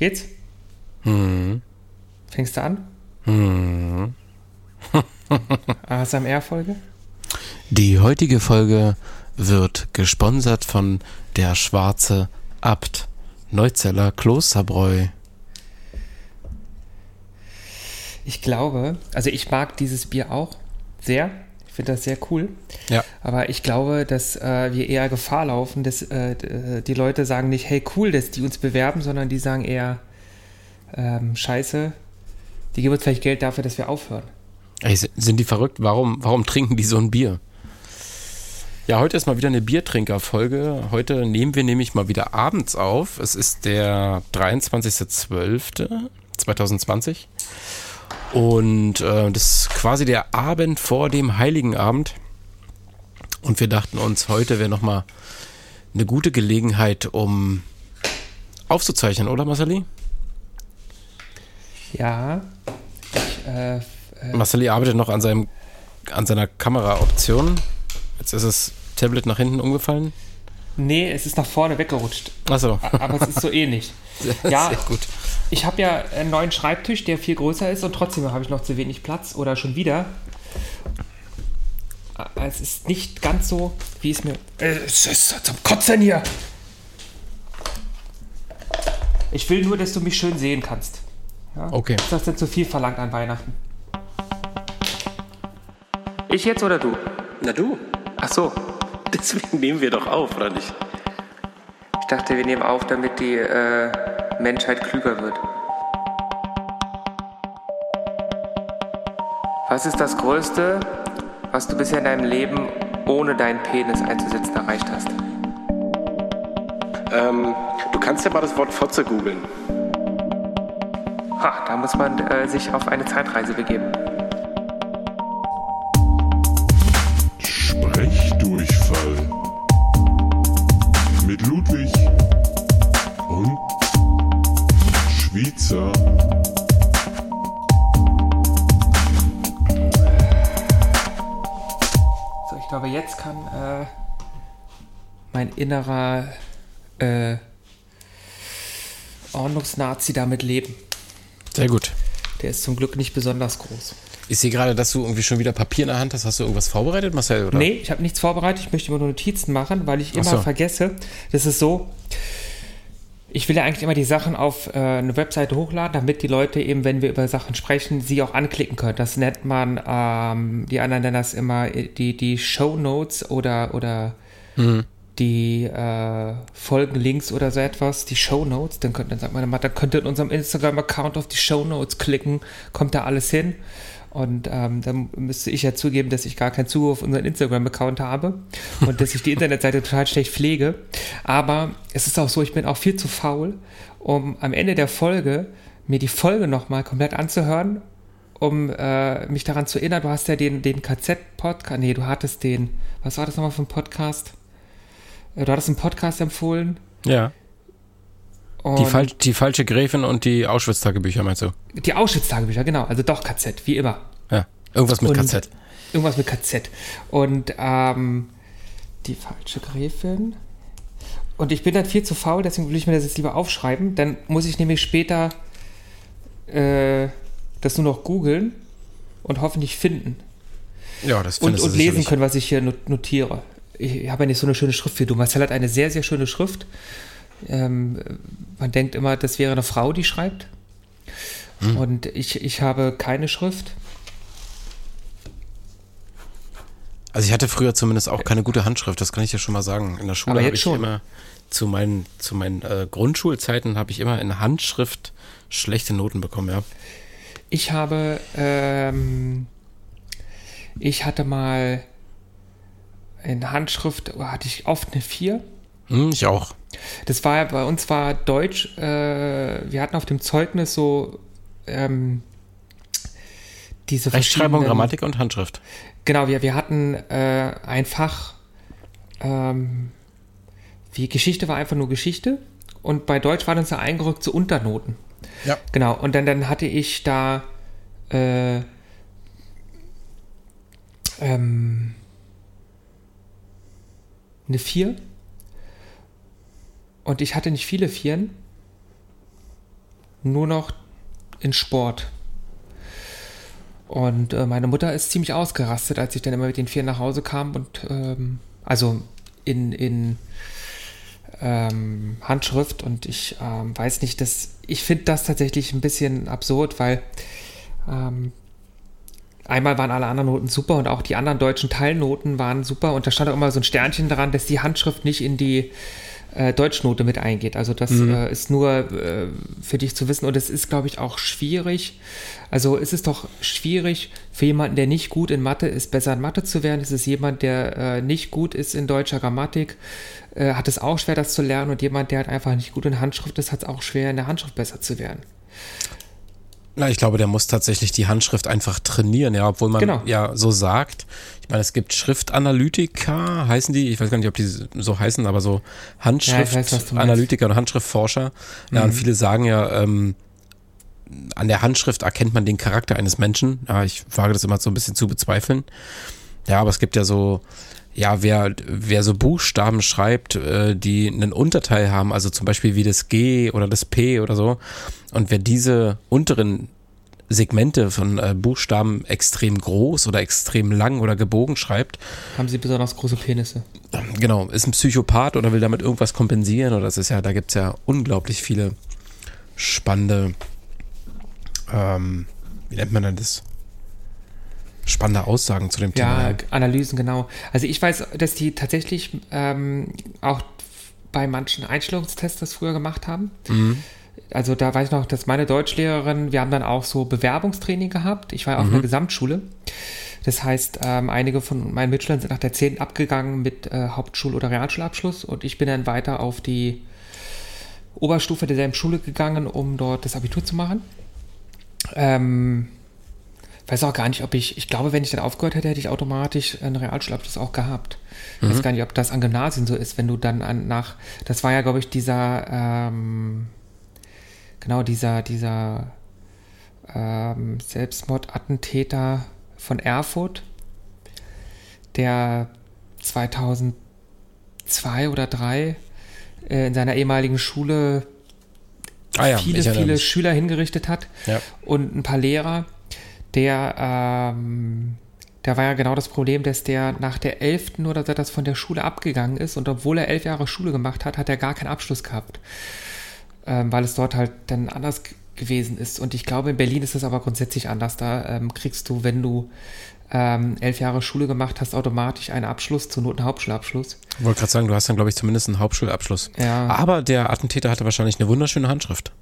Geht's? Hm. Fängst du an? Hm. ASMR-Folge? Die heutige Folge wird gesponsert von der Schwarze Abt, Neuzeller Klosterbräu. Ich glaube, also ich mag dieses Bier auch sehr. Finde das sehr cool. Ja. Aber ich glaube, dass äh, wir eher Gefahr laufen, dass äh, äh, die Leute sagen nicht, hey cool, dass die uns bewerben, sondern die sagen eher, ähm, scheiße, die geben uns vielleicht Geld dafür, dass wir aufhören. Ey, si- sind die verrückt? Warum, warum trinken die so ein Bier? Ja, heute ist mal wieder eine Biertrinker-Folge. Heute nehmen wir nämlich mal wieder abends auf. Es ist der 23.12.2020. Und äh, das ist quasi der Abend vor dem Heiligen Abend. Und wir dachten uns, heute wäre nochmal eine gute Gelegenheit, um aufzuzeichnen, oder Marceli? Ja, ich, äh, äh, Marceli arbeitet noch an, seinem, an seiner Kameraoption. Jetzt ist das Tablet nach hinten umgefallen. nee, es ist nach vorne weggerutscht, Achso. aber es ist so ähnlich. Sehr, Ja. sehr gut. Ich habe ja einen neuen Schreibtisch, der viel größer ist und trotzdem habe ich noch zu wenig Platz oder schon wieder. Äh, Es ist nicht ganz so, wie es mir. Äh, Es ist zum Kotzen hier! Ich will nur, dass du mich schön sehen kannst. Ja? Okay. Ist das denn zu viel verlangt an Weihnachten? Ich jetzt oder du? Na du, Ach so. deswegen nehmen wir doch auf, oder nicht? Ich dachte, wir nehmen auf, damit die äh, Menschheit klüger wird. Was ist das Größte, was du bisher in deinem Leben ohne deinen Penis einzusetzen erreicht hast? Ähm, du kannst ja mal das Wort Fotze googeln. Ha, da muss man äh, sich auf eine Zeitreise begeben. Mein innerer äh, Ordnungsnazi damit leben. Sehr gut. Der ist zum Glück nicht besonders groß. Ich sehe gerade, dass du irgendwie schon wieder Papier in der Hand hast. Hast du irgendwas vorbereitet, Marcel? Oder? Nee, ich habe nichts vorbereitet. Ich möchte immer nur Notizen machen, weil ich immer so. vergesse. Das ist so. Ich will ja eigentlich immer die Sachen auf äh, eine Webseite hochladen, damit die Leute eben, wenn wir über Sachen sprechen, sie auch anklicken können. Das nennt man, ähm, die anderen nennen das immer äh, die, die Show Notes oder, oder die äh, Folgenlinks oder so etwas, die Show Notes. Dann, könnt, dann sagt man immer, dann könnt ihr in unserem Instagram-Account auf die Show Notes klicken, kommt da alles hin. Und ähm, dann müsste ich ja zugeben, dass ich gar keinen Zugriff auf unseren Instagram-Account habe und dass ich die Internetseite total schlecht pflege. Aber es ist auch so, ich bin auch viel zu faul, um am Ende der Folge mir die Folge nochmal komplett anzuhören, um äh, mich daran zu erinnern. Du hast ja den, den KZ-Podcast, nee, du hattest den, was war das nochmal für ein Podcast? Du hattest einen Podcast empfohlen. Ja. Die, und- Fal die falsche Gräfin und die Auschwitz-Tagebücher, meinst du? Die Auschwitz-Tagebücher, genau. Also doch KZ, wie immer. Ja. Irgendwas mit Und- KZ. Irgendwas mit KZ. Und ähm, die falsche Gräfin. Und ich bin dann viel zu faul, deswegen will ich mir das jetzt lieber aufschreiben. Dann muss ich nämlich später äh, das nur noch googeln und hoffentlich finden. Ja, das Und, findest und du lesen können, was ich hier not- notiere. Ich habe ja nicht so eine schöne Schrift wie du. Marcel hat eine sehr, sehr schöne Schrift. Ähm, man denkt immer, das wäre eine Frau, die schreibt. Hm. Und ich, ich habe keine Schrift. Also ich hatte früher zumindest auch keine gute Handschrift, das kann ich dir schon mal sagen. In der Schule habe ich schon. immer zu meinen, zu meinen äh, Grundschulzeiten habe ich immer in Handschrift schlechte Noten bekommen, ja. Ich habe, ähm, ich hatte mal in Handschrift, hatte ich oft eine 4. Hm, ich auch. Das war bei uns war Deutsch, äh, wir hatten auf dem Zeugnis so ähm, diese Rechtschreibung, Grammatik und Handschrift. Genau, wir, wir hatten äh, ein Fach, ähm, wie Geschichte war einfach nur Geschichte und bei Deutsch waren uns da eingerückt so Unternoten. Ja. Genau, und dann, dann hatte ich da äh, ähm, eine 4 und ich hatte nicht viele Vieren nur noch in Sport. Und äh, meine Mutter ist ziemlich ausgerastet, als ich dann immer mit den vier nach Hause kam und ähm, also in, in ähm, Handschrift und ich ähm, weiß nicht, dass ich finde das tatsächlich ein bisschen absurd, weil ähm, einmal waren alle anderen Noten super und auch die anderen deutschen Teilnoten waren super und da stand auch immer so ein Sternchen dran, dass die Handschrift nicht in die äh, Deutschnote mit eingeht. Also das Mhm. äh, ist nur äh, für dich zu wissen und es ist, glaube ich, auch schwierig. Also ist es doch schwierig für jemanden, der nicht gut in Mathe ist, besser in Mathe zu werden. Es ist jemand, der äh, nicht gut ist in deutscher Grammatik, äh, hat es auch schwer, das zu lernen und jemand, der halt einfach nicht gut in Handschrift ist, hat es auch schwer, in der Handschrift besser zu werden. Na, ich glaube, der muss tatsächlich die Handschrift einfach trainieren, ja, obwohl man Genau. ja so sagt. Ich meine, es gibt Schriftanalytiker, heißen die, ich weiß gar nicht, ob die so heißen, aber so Ja. Handschriftanalytiker und Handschriftforscher. Ja, und viele sagen ja, ähm, an der Handschrift erkennt man den Charakter eines Menschen. Ja, ich wage das immer so ein bisschen zu bezweifeln. Ja, aber es gibt ja so, ja, wer, wer so Buchstaben schreibt, äh, die einen Unterteil haben, also zum Beispiel wie das G oder das P oder so, und wer diese unteren Segmente von äh, Buchstaben extrem groß oder extrem lang oder gebogen schreibt, Haben sie besonders große Penisse? genau, ist ein Psychopath oder will damit irgendwas kompensieren oder das ist ja, da gibt's ja unglaublich viele spannende, ähm, wie nennt man denn das? Spannende Aussagen zu dem Ja, Thema. Analysen, genau. Also ich weiß, dass die tatsächlich ähm, auch bei manchen Einstellungstests das früher gemacht haben. Also da weiß ich noch, dass meine Deutschlehrerin, wir haben dann auch so Bewerbungstraining gehabt. Ich war auf einer Gesamtschule. Das heißt, ähm, einige von meinen Mitschülern sind nach der 10. abgegangen mit äh, Hauptschul- oder Realschulabschluss und ich bin dann weiter auf die Oberstufe derselben Schule gegangen, um dort das Abitur zu machen. Ähm, weiß auch gar nicht, ob ich, ich glaube, wenn ich dann aufgehört hätte, hätte ich automatisch einen Realschulabschluss auch gehabt. Ich weiß gar nicht, ob das an Gymnasien so ist, wenn du dann an, nach, das war ja, glaube ich, dieser, ähm, genau, dieser, dieser ähm, Selbstmordattentäter von Erfurt, der 2002 oder 2003 äh, in seiner ehemaligen Schule Ah ja, viele, viele mich. Schüler hingerichtet hat Ja. und ein paar Lehrer. Der, ähm, da war ja genau das Problem, dass der nach der 11. oder so das von der Schule abgegangen ist und obwohl er elf Jahre Schule gemacht hat, hat er gar keinen Abschluss gehabt, ähm, weil es dort halt dann anders gewesen ist. Und ich glaube, in Berlin ist es aber grundsätzlich anders. Da ähm, kriegst du, wenn du ähm, elf Jahre Schule gemacht hast, automatisch einen Abschluss, zur Not einen Hauptschulabschluss. Ich wollte gerade sagen, du hast dann, glaube ich, zumindest einen Hauptschulabschluss. Ja. Aber der Attentäter hatte wahrscheinlich eine wunderschöne Handschrift.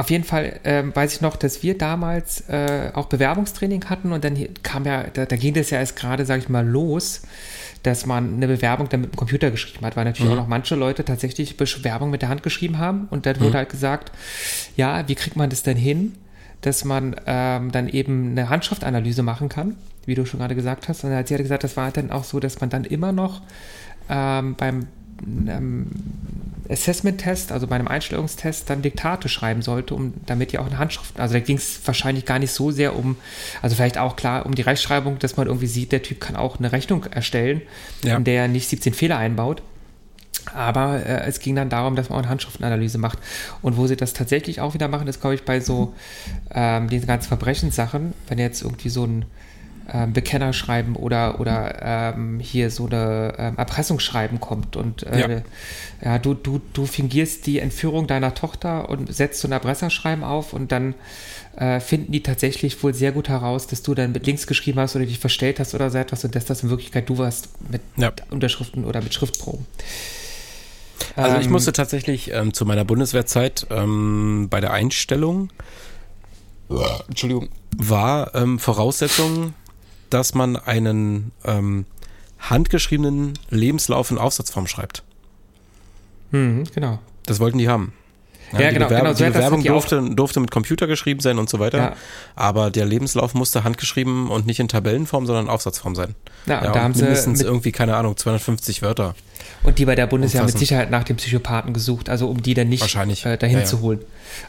Auf jeden Fall ähm, weiß ich noch, dass wir damals äh, auch Bewerbungstraining hatten und dann kam ja, da, da ging das ja erst gerade, sage ich mal, los, dass man eine Bewerbung dann mit dem Computer geschrieben hat, weil natürlich auch noch manche Leute tatsächlich Bewerbung mit der Hand geschrieben haben und dann wurde halt gesagt, ja, wie kriegt man das denn hin, dass man ähm, dann eben eine Handschriftanalyse machen kann, wie du schon gerade gesagt hast. Und sie hat gesagt, das war dann auch so, dass man dann immer noch ähm, beim ähm, Assessment-Test, also bei einem Einstellungstest, dann Diktate schreiben sollte, um damit ja auch eine Handschrift, also da ging es wahrscheinlich gar nicht so sehr um, also vielleicht auch klar um die Rechtschreibung, dass man irgendwie sieht, der Typ kann auch eine Rechnung erstellen, Ja. in der er nicht 17 Fehler einbaut. Aber äh, es ging dann darum, dass man auch eine Handschriftenanalyse macht. Und wo sie das tatsächlich auch wieder machen, ist, glaube ich, bei so ähm, diesen ganzen Verbrechenssachen, wenn jetzt irgendwie so ein ähm, Bekenner schreiben oder, oder ähm, hier so eine ähm, Erpressungsschreiben kommt und äh, Ja. ja. du, du, du fingierst die Entführung deiner Tochter und setzt so ein Erpresserschreiben auf und dann äh, finden die tatsächlich wohl sehr gut heraus, dass du dann mit links geschrieben hast oder dich verstellt hast oder so etwas und dass das in Wirklichkeit du warst mit Ja. Unterschriften oder mit Schriftproben. Also ich Ähm, musste tatsächlich ähm, zu meiner Bundeswehrzeit ähm, bei der Einstellung, Entschuldigung, war ähm, Voraussetzung, dass man einen ähm, handgeschriebenen Lebenslauf in Aufsatzform schreibt. Mhm, genau. Das wollten die haben. Ja, die genau, Bewerb genau, so die Bewerbung durfte, durfte mit Computer geschrieben sein und so weiter. Ja. Aber der Lebenslauf musste handgeschrieben und nicht in Tabellenform, sondern in Aufsatzform sein. Ja, und Ja, da haben sie mindestens mit, irgendwie, keine Ahnung, 250 Wörter. Und die bei der Bundeswehr mit. Sicherheit nach dem Psychopathen gesucht, also um die dann nicht äh, dahin Ja, ja. zu holen.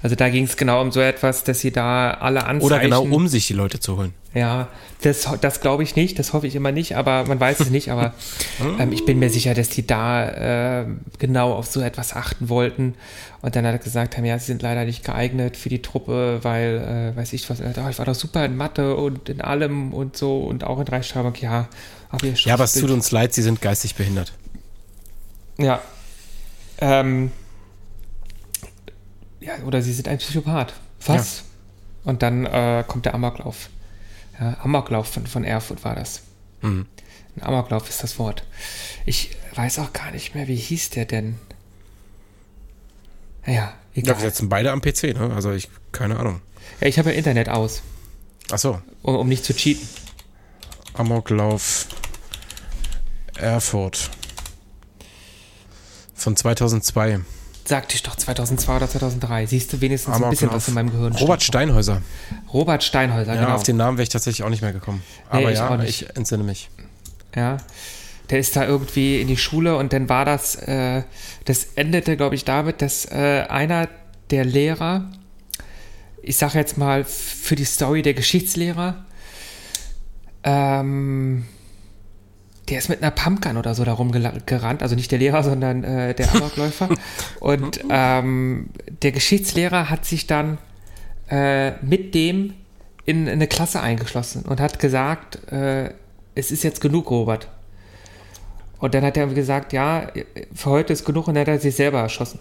Also da ging es genau um so etwas, dass sie da alle Anzeichen Oder genau um sich die Leute zu holen. Ja, das, das glaube ich nicht, das hoffe ich immer nicht, aber man weiß es nicht, aber ähm, ich bin mir sicher, dass die da äh, genau auf so etwas achten wollten und dann hat er gesagt haben, ja, sie sind leider nicht geeignet für die Truppe, weil, äh, weiß ich was, äh, oh, ich war doch super in Mathe und in allem und so und auch in Rechtschreibung, ja. Aber ihr Ja, aber es tut uns leid, sie sind geistig behindert. Ja. Ähm, ja, oder sie sind ein Psychopath. Was? Und dann äh, kommt der Amoklauf. Ja, Amoklauf von, von Erfurt war das. Mhm. Ein Amoklauf ist das Wort. Ich weiß auch gar nicht mehr, wie hieß der denn? Naja, Ja, egal. wir sitzen beide am PC, ne? Also ich, keine Ahnung. Ja, ich habe ja Internet aus, Ach so, um, um nicht zu cheaten. Amoklauf Erfurt von 2002. Sagte ich doch 2002 oder 2003. Siehst du wenigstens ein bisschen was in meinem Gehirn. Robert. Steinhäuser. Robert Steinhäuser, Ja, genau. auf den Namen wäre ich tatsächlich auch nicht mehr gekommen. Nee, Aber ich ja, ich entsinne mich. Ja. Der ist da irgendwie in die Schule und dann war das, äh, das endete, glaube ich, damit, dass äh, einer der Lehrer, ich sage jetzt mal für die Story der Geschichtslehrer, ähm, der ist mit einer Pumpgun oder so da rumgerannt, also nicht der Lehrer, sondern äh, der Amokläufer. und ähm, der Geschichtslehrer hat sich dann äh, mit dem in eine Klasse eingeschlossen und hat gesagt, äh, es ist jetzt genug, Robert. Und dann hat er gesagt, ja, für heute ist genug und dann hat er sich selber erschossen.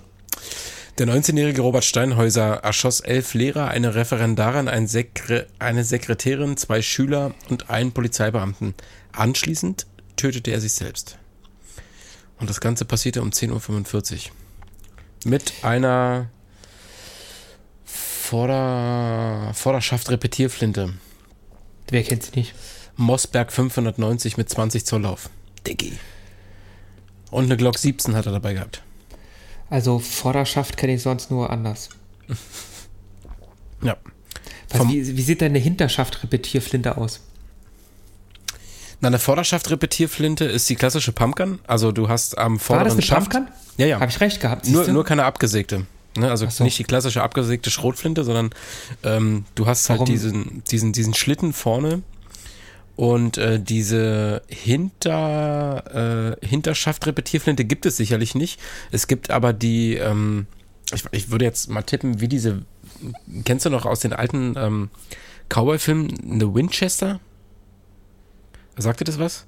Der 19-jährige Robert Steinhäuser erschoss elf Lehrer, eine Referendarin, ein Sekre eine Sekretärin, zwei Schüler und einen Polizeibeamten. Anschließend tötete er sich selbst. Und das Ganze passierte um 10.45 Uhr. Mit einer Vorder Vorderschaft-Repetierflinte. Wer kennt sie nicht? Mossberg 590 mit 20 Zoll Lauf. Diggi. Und eine Glock 17 hat er dabei gehabt. Also Vorderschaft kenne ich sonst nur anders. Ja. Was, wie, wie sieht denn eine Hinterschaft-Repetierflinte aus? Na, eine Vorderschaft-Repetierflinte ist die klassische Pumpgun. Also du hast am War das vorderen eine Schaft. Pumpgun? Ja, ja. Habe ich recht gehabt? Nur, nur keine abgesägte. Ne? Also so. nicht die klassische abgesägte Schrotflinte, sondern ähm, du hast halt diesen, diesen, diesen Schlitten vorne und äh, diese Hinter, äh, Hinterschaft-Repetierflinte gibt es sicherlich nicht. Es gibt aber die, ähm, ich, ich würde jetzt mal tippen, wie diese, kennst du noch aus den alten ähm, Cowboy-Filmen eine Winchester? Sagt dir das was?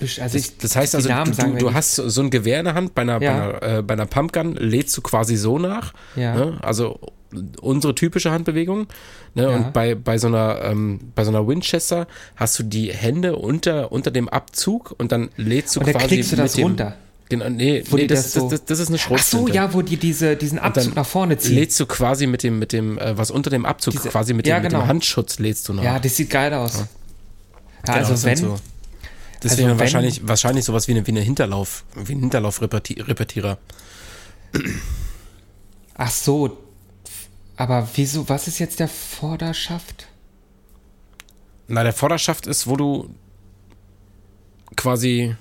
also Das, ich, das heißt also, Namen du, du, hast so ein Gewehr in der Hand, bei einer, Ja. bei, einer, äh, bei einer Pumpgun lädst du quasi so nach. Ja. Ne? Also unsere typische Handbewegung. Ne? Ja. Und bei, bei, so einer, ähm, bei so einer Winchester hast du die Hände unter, unter dem Abzug und dann lädst du Und quasi knickst du das mit dem, runter. Genau, nee, nee das, das so- das, das ist eine Ach Schrotflinte. so, ja, wo die diese, diesen Abzug nach vorne ziehen. lädst du quasi mit dem, mit dem, äh, was unter dem Abzug, Diese- quasi mit, ja, dem, mit genau. dem Handschutz lädst du nach. Ja, das sieht geil aus. Ja, Genau, also sind wenn, so- Deswegen also wenn- wahrscheinlich, wahrscheinlich sowas wie, eine, wie eine Hinterlauf, wie ein Hinterlauf-Repetierer. ach so, aber wieso, was ist jetzt der Vorderschaft? Na, der Vorderschaft ist, wo du quasi,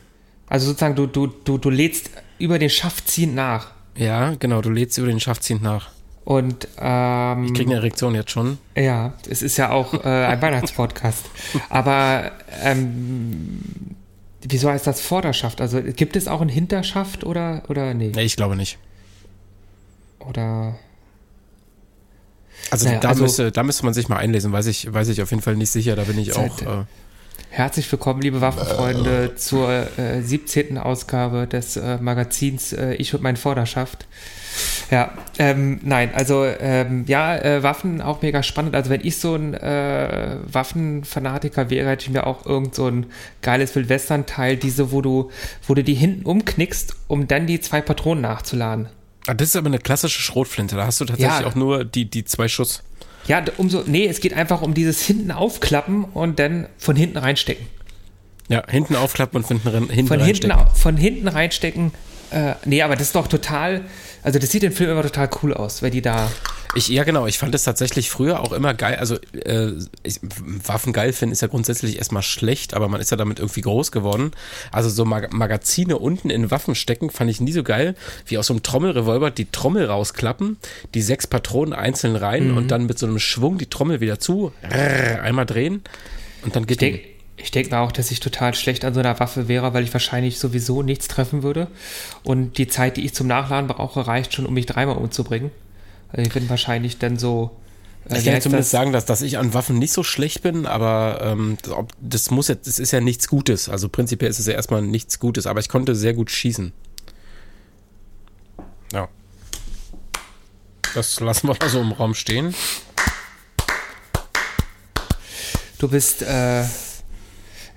Also sozusagen, du, du, du, du lädst über den Schaft ziehend nach. ja, genau, du lädst über den Schaft ziehend nach. Und ähm, Ich krieg eine Erektion jetzt schon. ja, es ist ja auch äh, ein Weihnachtspodcast. Aber ähm, wieso heißt das Vorderschaft? Also gibt es auch einen Hinterschaft oder, oder nee? Nee, ich glaube nicht. Oder Also, Naja, da, also- müsste, da müsste man sich mal einlesen, weiß ich, weiß ich auf jeden Fall nicht sicher, da bin ich auch. Äh, Herzlich willkommen, liebe Waffenfreunde, zur äh, 17. Ausgabe des äh, Magazins äh, Ich und mein Vorderschaft. Ja, ähm, nein, also ähm, ja, äh, Waffen auch mega spannend. Also wenn ich so ein äh, Waffenfanatiker wäre, hätte ich mir auch irgend so ein geiles Wildwestern-Teil, diese, wo du, wo du die hinten umknickst, um dann die zwei Patronen nachzuladen. ah, das ist aber eine klassische Schrotflinte, da hast du tatsächlich Ja. auch nur die, die zwei Schuss. Ja, umso, nee, es geht einfach um dieses hinten aufklappen und dann von hinten reinstecken. Ja, hinten aufklappen und hinten, rein- hinten von hinten, reinstecken. au- von hinten reinstecken. Äh, nee, aber das ist doch total, also das sieht im Film immer total cool aus, weil die da, Ich, ja, genau. Ich fand es tatsächlich früher auch immer geil. Also, äh, ich, Waffen geil finden ist ja grundsätzlich erstmal schlecht, aber man ist ja damit irgendwie groß geworden. Also, so Mag Magazine unten in Waffen stecken fand ich nie so geil, wie aus so einem Trommelrevolver die Trommel rausklappen, die sechs Patronen einzeln rein Mhm. und dann mit so einem Schwung die Trommel wieder zu, rrr, einmal drehen und dann Ich geht die. denke ich denk mal auch, dass ich total schlecht an so einer Waffe wäre, weil ich wahrscheinlich sowieso nichts treffen würde. Und die Zeit, die ich zum Nachladen brauche, reicht schon, um mich dreimal umzubringen. Ich bin wahrscheinlich dann so. äh, Ich kann zumindest das? sagen, dass, dass ich an Waffen nicht so schlecht bin, aber ähm, das- das muss jetzt, das ist ja nichts Gutes. Also prinzipiell ist es ja erstmal nichts Gutes, aber ich konnte sehr gut schießen. Ja. Das lassen wir mal so im Raum stehen. Du bist, äh,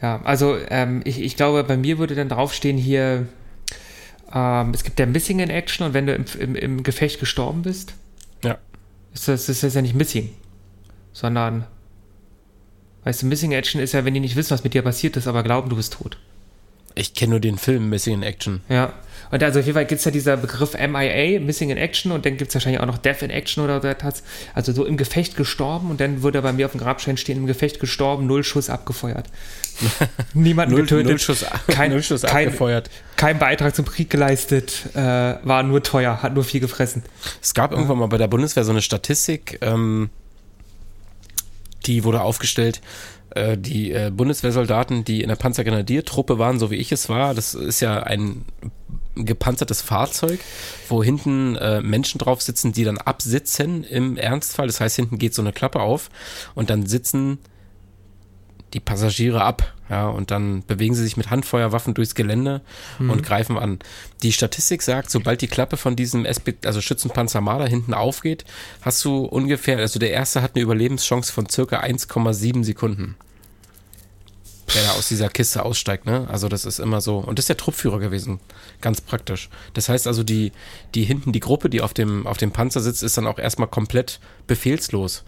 ja, also ähm, ich, ich glaube, bei mir würde dann draufstehen hier, ähm, es gibt ja Missing in Action und wenn du im, im, im Gefecht gestorben bist. Ist das, ist das ja nicht Missing, sondern, weißt du, Missing Action ist ja, wenn die nicht wissen, was mit dir passiert ist, aber glauben, du bist tot. Ich kenne nur den Film Missing in Action. Ja. Und also auf jeden Fall gibt es ja dieser Begriff MIA, Missing in Action, und dann gibt es wahrscheinlich auch noch Death in Action oder so etwas. Also so im Gefecht gestorben und dann würde bei mir auf dem Grabstein stehen, im Gefecht gestorben, null Schuss abgefeuert. Niemanden Null, getötet. null Schuss, kein, null Schuss kein, abgefeuert. kein Beitrag zum Krieg geleistet, äh, war nur teuer, hat nur viel gefressen. Es gab irgendwann mal bei der Bundeswehr so eine Statistik, ähm, die wurde aufgestellt. Äh, die äh, Bundeswehrsoldaten, die in der Panzergrenadiertruppe waren, so wie ich es war, das ist ja ein gepanzertes Fahrzeug, wo hinten äh, Menschen drauf sitzen, die dann absitzen im Ernstfall. Das heißt, hinten geht so eine Klappe auf und dann sitzen die Passagiere ab, ja, und dann bewegen sie sich mit Handfeuerwaffen durchs Gelände und greifen an. Die Statistik sagt, sobald die Klappe von diesem SB, also Schützenpanzer Marder hinten aufgeht, hast du ungefähr, also der erste hat eine Überlebenschance von circa 1,7 Sekunden. Der da aus dieser Kiste aussteigt, ne? Also das ist immer so. Und das ist der Truppführer gewesen. Ganz praktisch. Das heißt also, die, die hinten, die Gruppe, die auf dem, auf dem Panzer sitzt, ist dann auch erstmal komplett befehlslos.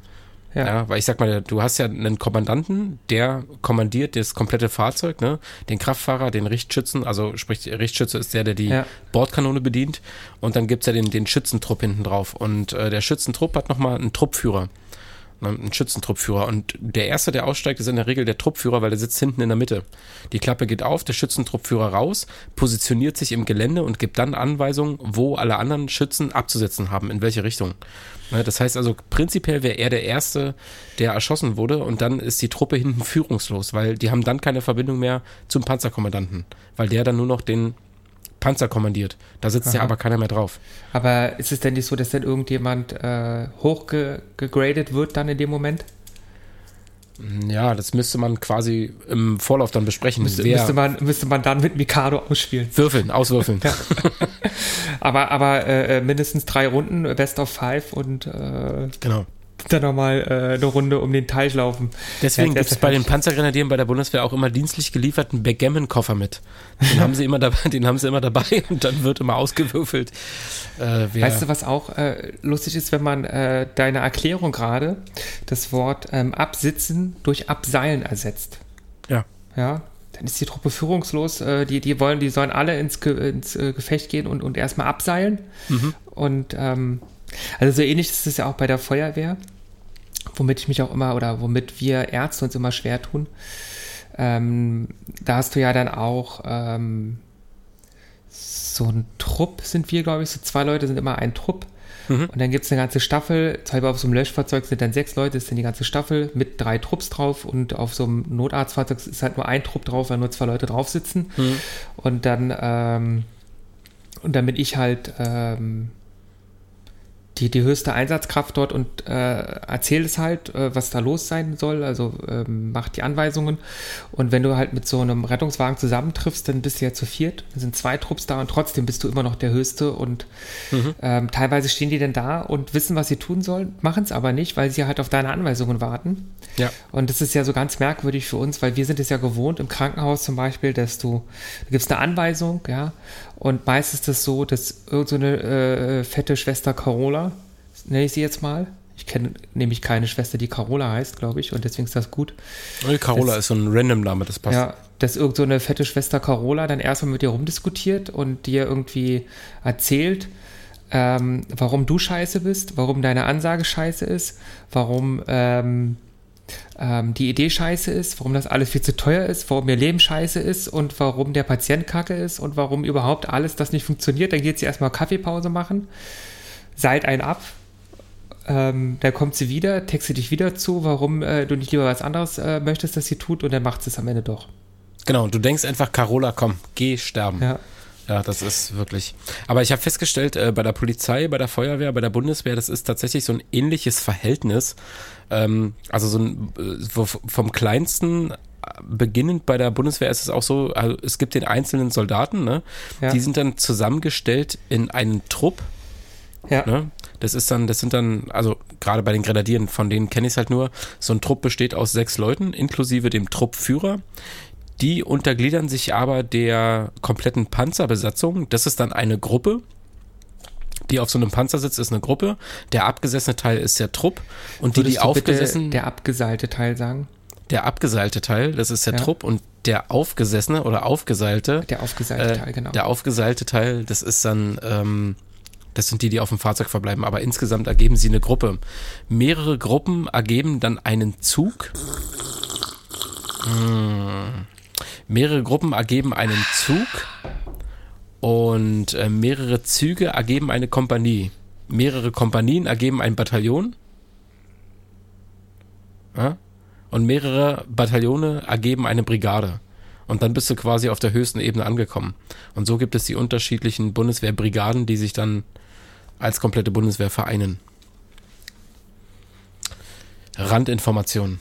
Ja. Ja. weil ich sag mal, du hast ja einen Kommandanten, der kommandiert das komplette Fahrzeug, ne? Den Kraftfahrer, den Richtschützen, also sprich, Richtschütze ist der, der die Ja. Bordkanone bedient. Und dann gibt's ja den, den Schützentrupp hinten drauf. Und äh, der Schützentrupp hat nochmal einen Truppführer. Ne, Einen Schützentruppführer. Und der erste, der aussteigt, ist in der Regel der Truppführer, weil der sitzt hinten in der Mitte. Die Klappe geht auf, der Schützentruppführer raus, positioniert sich im Gelände und gibt dann Anweisungen, wo alle anderen Schützen abzusetzen haben, in welche Richtung. Ne, Das heißt also, prinzipiell wäre er der Erste, der erschossen wurde und dann ist die Truppe hinten führungslos, weil die haben dann keine Verbindung mehr zum Panzerkommandanten, weil der dann nur noch den Panzer kommandiert. Da sitzt ja Aha. aber keiner mehr drauf. Aber ist es denn nicht so, dass dann irgendjemand äh, hochgegradet wird dann in dem Moment? Ja, das müsste man quasi im Vorlauf dann besprechen. Müsste, Wer- müsste, man, müsste man dann mit Mikado ausspielen. Würfeln, auswürfeln. Aber, aber äh, äh, mindestens drei Runden, Best of Five und äh, Genau. Dann nochmal äh, eine Runde um den Teich laufen. Deswegen Ja, gibt es bei den Panzergrenadieren bei der Bundeswehr auch immer dienstlich gelieferten Backgammon-Koffer mit. Den haben sie immer dabei, den haben sie immer dabei und dann wird immer ausgewürfelt. Äh, Weißt du, was auch äh, lustig ist, wenn man äh, deine Erklärung gerade das Wort ähm, absitzen durch abseilen ersetzt? ja. Ja, dann ist die Truppe führungslos. Äh, die, die wollen, die sollen alle ins, Ge ins äh, Gefecht gehen und, und erstmal abseilen. Und ähm, also so ähnlich ist es ja auch bei der Feuerwehr, womit ich mich auch immer oder womit wir Ärzte uns immer schwer tun. Ähm, da hast du ja dann auch ähm, so ein Trupp, sind wir, glaube ich, so zwei Leute sind immer ein Trupp. Und dann gibt es eine ganze Staffel, zum Beispiel auf so einem Löschfahrzeug sind dann sechs Leute, ist dann die ganze Staffel mit drei Trupps drauf und auf so einem Notarztfahrzeug ist halt nur ein Trupp drauf, weil nur zwei Leute drauf sitzen. Und dann, ähm, und bin ich halt ähm, die, die höchste Einsatzkraft dort und äh, erzähle es halt, äh, was da los sein soll, also ähm, macht die Anweisungen. Und wenn du halt mit so einem Rettungswagen zusammentriffst, dann bist du ja zu viert, dann sind zwei Trupps da und trotzdem bist du immer noch der Höchste und ähm, teilweise stehen die dann da und wissen, was sie tun sollen, machen es aber nicht, weil sie halt auf deine Anweisungen warten. Ja. Und das ist ja so ganz merkwürdig für uns, weil wir sind es ja gewohnt, im Krankenhaus zum Beispiel, dass du, da gibt es eine Anweisung, ja, und meist ist es so, dass irgendeine so äh, fette Schwester Carola, nenne ich sie jetzt mal, ich kenne nämlich keine Schwester, die Carola heißt, glaube ich, und deswegen ist das gut. Nee, Carola ist so ein Random-Name, das passt. Ja, dass irgend so eine fette Schwester Carola dann erstmal mit dir rumdiskutiert und dir irgendwie erzählt, ähm, warum du scheiße bist, warum deine Ansage scheiße ist, warum ähm, ähm, die Idee scheiße ist, warum das alles viel zu teuer ist, warum ihr Leben scheiße ist und warum der Patient kacke ist und warum überhaupt alles das nicht funktioniert. Dann geht sie erstmal Kaffeepause machen, seilt einen ab, Ähm, dann kommt sie wieder, textet dich wieder zu, warum äh, du nicht lieber was anderes äh, möchtest, dass sie tut, und dann macht sie es am Ende doch. Genau, du denkst einfach, Carola, komm, geh sterben. Ja. Ja, das ist wirklich. Aber ich habe festgestellt, äh, bei der Polizei, bei der Feuerwehr, bei der Bundeswehr, das ist tatsächlich so ein ähnliches Verhältnis. Ähm, also so ein, äh, vom kleinsten äh, beginnend bei der Bundeswehr ist es auch so, also es gibt den einzelnen Soldaten, ne? Ja. Die sind dann zusammengestellt in einen Trupp. Ja. Ne? Das ist dann, das sind dann, also gerade bei den Grenadieren, von denen kenne ich es halt nur, so ein Trupp besteht aus sechs Leuten, inklusive dem Truppführer. Die untergliedern sich aber der kompletten Panzerbesatzung. Das ist dann eine Gruppe. Die auf so einem Panzer sitzt, ist eine Gruppe. Der abgesessene Teil ist der Trupp. Und die, die Würdest du bitte aufgesessen, der abgeseilte Teil sagen? der abgeseilte Teil, das ist der Ja. Trupp. Und der aufgesessene oder aufgeseilte, Der aufgeseilte äh, Teil, genau. Der aufgeseilte Teil, das ist dann, ähm, das sind die, die auf dem Fahrzeug verbleiben. Aber insgesamt ergeben sie eine Gruppe. Mehrere Gruppen ergeben dann einen Zug. Hm. Mehrere Gruppen ergeben einen Zug. Und äh, mehrere Züge ergeben eine Kompanie. Mehrere Kompanien ergeben ein Bataillon. Ja? Und mehrere Bataillone ergeben eine Brigade. Und dann bist du quasi auf der höchsten Ebene angekommen. Und so gibt es die unterschiedlichen Bundeswehrbrigaden, die sich dann als komplette Bundeswehr vereinen. Randinformationen.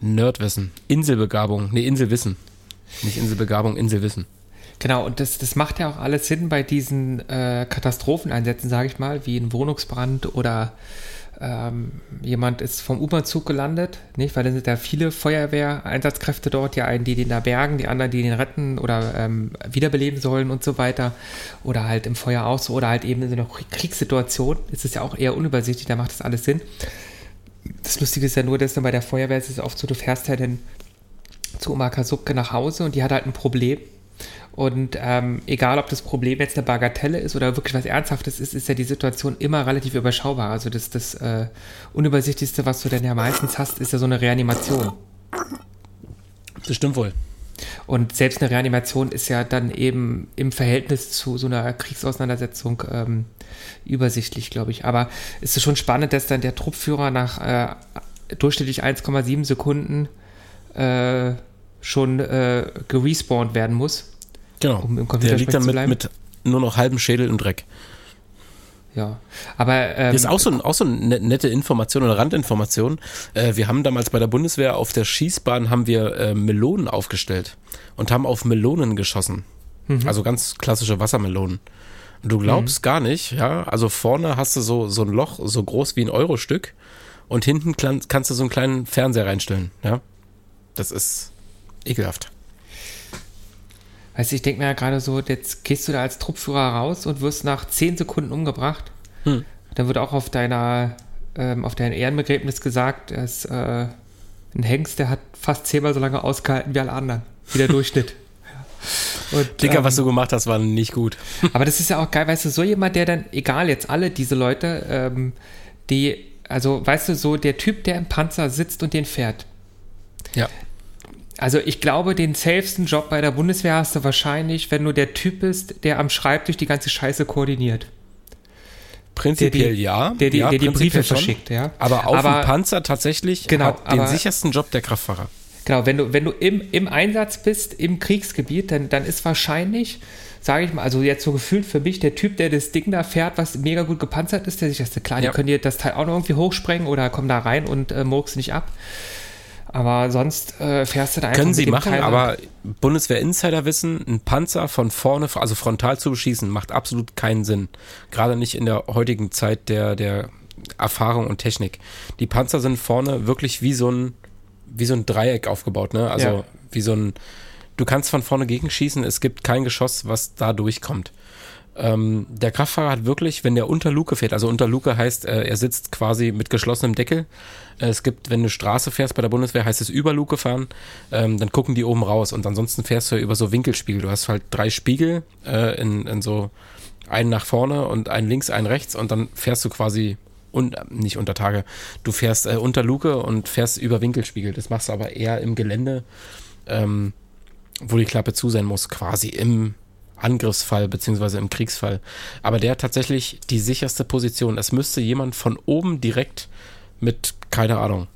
Nerdwissen. Inselbegabung. Nee, Inselwissen. Nicht Inselbegabung, Inselwissen. Genau, und das, das macht ja auch alles Sinn bei diesen äh, Katastropheneinsätzen, sage ich mal, wie ein Wohnungsbrand oder ähm, jemand ist vom U-Bahn-Zug gelandet, nicht? Weil dann sind da viele Feuerwehreinsatzkräfte dort, die einen, die den da bergen, die anderen, die den retten oder ähm, wiederbeleben sollen und so weiter. Oder halt im Feuer auch so, oder halt eben in so einer Kriegssituation. ist es ja auch eher unübersichtlich, da macht das alles Sinn. Das Lustige ist ja nur, dass dann bei der Feuerwehr ist es oft so, du fährst ja dann zu Oma Kasubke nach Hause und die hat halt ein Problem. Und ähm, egal, ob das Problem jetzt eine Bagatelle ist oder wirklich was Ernsthaftes ist, ist ja die Situation immer relativ überschaubar. Also das, das äh, Unübersichtlichste, was du denn ja meistens hast, ist ja so eine Reanimation. Das stimmt wohl. Und selbst eine Reanimation ist ja dann eben im Verhältnis zu so einer Kriegsauseinandersetzung ähm, übersichtlich, glaube ich. Aber es ist schon spannend, dass dann der Truppführer nach äh, durchschnittlich 1,7 Sekunden äh, schon äh, gerespawnt werden muss. Genau. Um im Der liegt dann mit, mit nur noch halbem Schädel im Dreck. Ja. Aber ähm, Das ist auch so, ein, auch so eine net- nette Information oder Randinformation. Äh, wir haben damals bei der Bundeswehr auf der Schießbahn haben wir äh, Melonen aufgestellt und haben auf Melonen geschossen. Also ganz klassische Wassermelonen. Du glaubst gar nicht, ja, also vorne hast du so, so ein Loch, so groß wie ein Eurostück und hinten kannst du so einen kleinen Fernseher reinstellen, ja. Das ist ekelhaft. Weißt du, ich denke mir ja gerade so, jetzt gehst du da als Truppführer raus und wirst nach 10 Sekunden umgebracht. Hm. Dann wird auch auf deiner, ähm, auf deinem Ehrenbegräbnis gesagt, dass äh, ein Hengst, der hat fast zehnmal so lange ausgehalten wie alle anderen. Wie der Durchschnitt. Und, Dicker, ähm, was du gemacht hast, war nicht gut. aber das ist ja auch geil, weißt du, so jemand, der dann, egal jetzt alle diese Leute, ähm, die, also weißt du, so der Typ, der im Panzer sitzt und den fährt. Ja. Also ich glaube, den safesten Job bei der Bundeswehr hast du wahrscheinlich, wenn du der Typ bist, der am Schreibtisch die ganze Scheiße koordiniert. Prinzipiell Der die- ja. der die- ja, der die Briefe schon. verschickt, ja. Aber auf Aber- dem Panzer tatsächlich Genau, hat den aber- sichersten Job der Kraftfahrer. Genau, wenn du, wenn du im, im Einsatz bist, im Kriegsgebiet, dann, dann ist wahrscheinlich, sage ich mal, also jetzt so gefühlt für mich, der Typ, der das Ding da fährt, was mega gut gepanzert ist, der sich das, klar, Ja. die können dir das Teil auch noch irgendwie hochsprengen oder kommen da rein und äh, murkst nicht ab. Aber sonst äh, fährst du da einfach Können sie machen, Teil aber Bundeswehr-Insider wissen, ein Panzer von vorne, also frontal zu beschießen, macht absolut keinen Sinn. Gerade nicht in der heutigen Zeit der, der Erfahrung und Technik. Die Panzer sind vorne wirklich wie so ein, wie so ein Dreieck aufgebaut, ne? Also Ja. wie so ein, du kannst von vorne gegenschießen, es gibt kein Geschoss, was da durchkommt. Ähm, der Kraftfahrer hat wirklich, wenn der unter Luke fährt, also unter Luke heißt, äh, er sitzt quasi mit geschlossenem Deckel. Äh, es gibt, wenn du Straße fährst bei der Bundeswehr, heißt es über Luke fahren, ähm, dann gucken die oben raus und ansonsten fährst du über so Winkelspiegel. Du hast halt drei Spiegel äh, in, in so einen nach vorne und einen links, einen rechts und dann fährst du quasi und nicht unter Tage. Du fährst äh, unter Luke und fährst über Winkelspiegel. Das machst du aber eher im Gelände, ähm, wo die Klappe zu sein muss, quasi im Angriffsfall beziehungsweise im Kriegsfall. Aber der hat tatsächlich die sicherste Position. Es müsste jemand von oben direkt mit, keine Ahnung,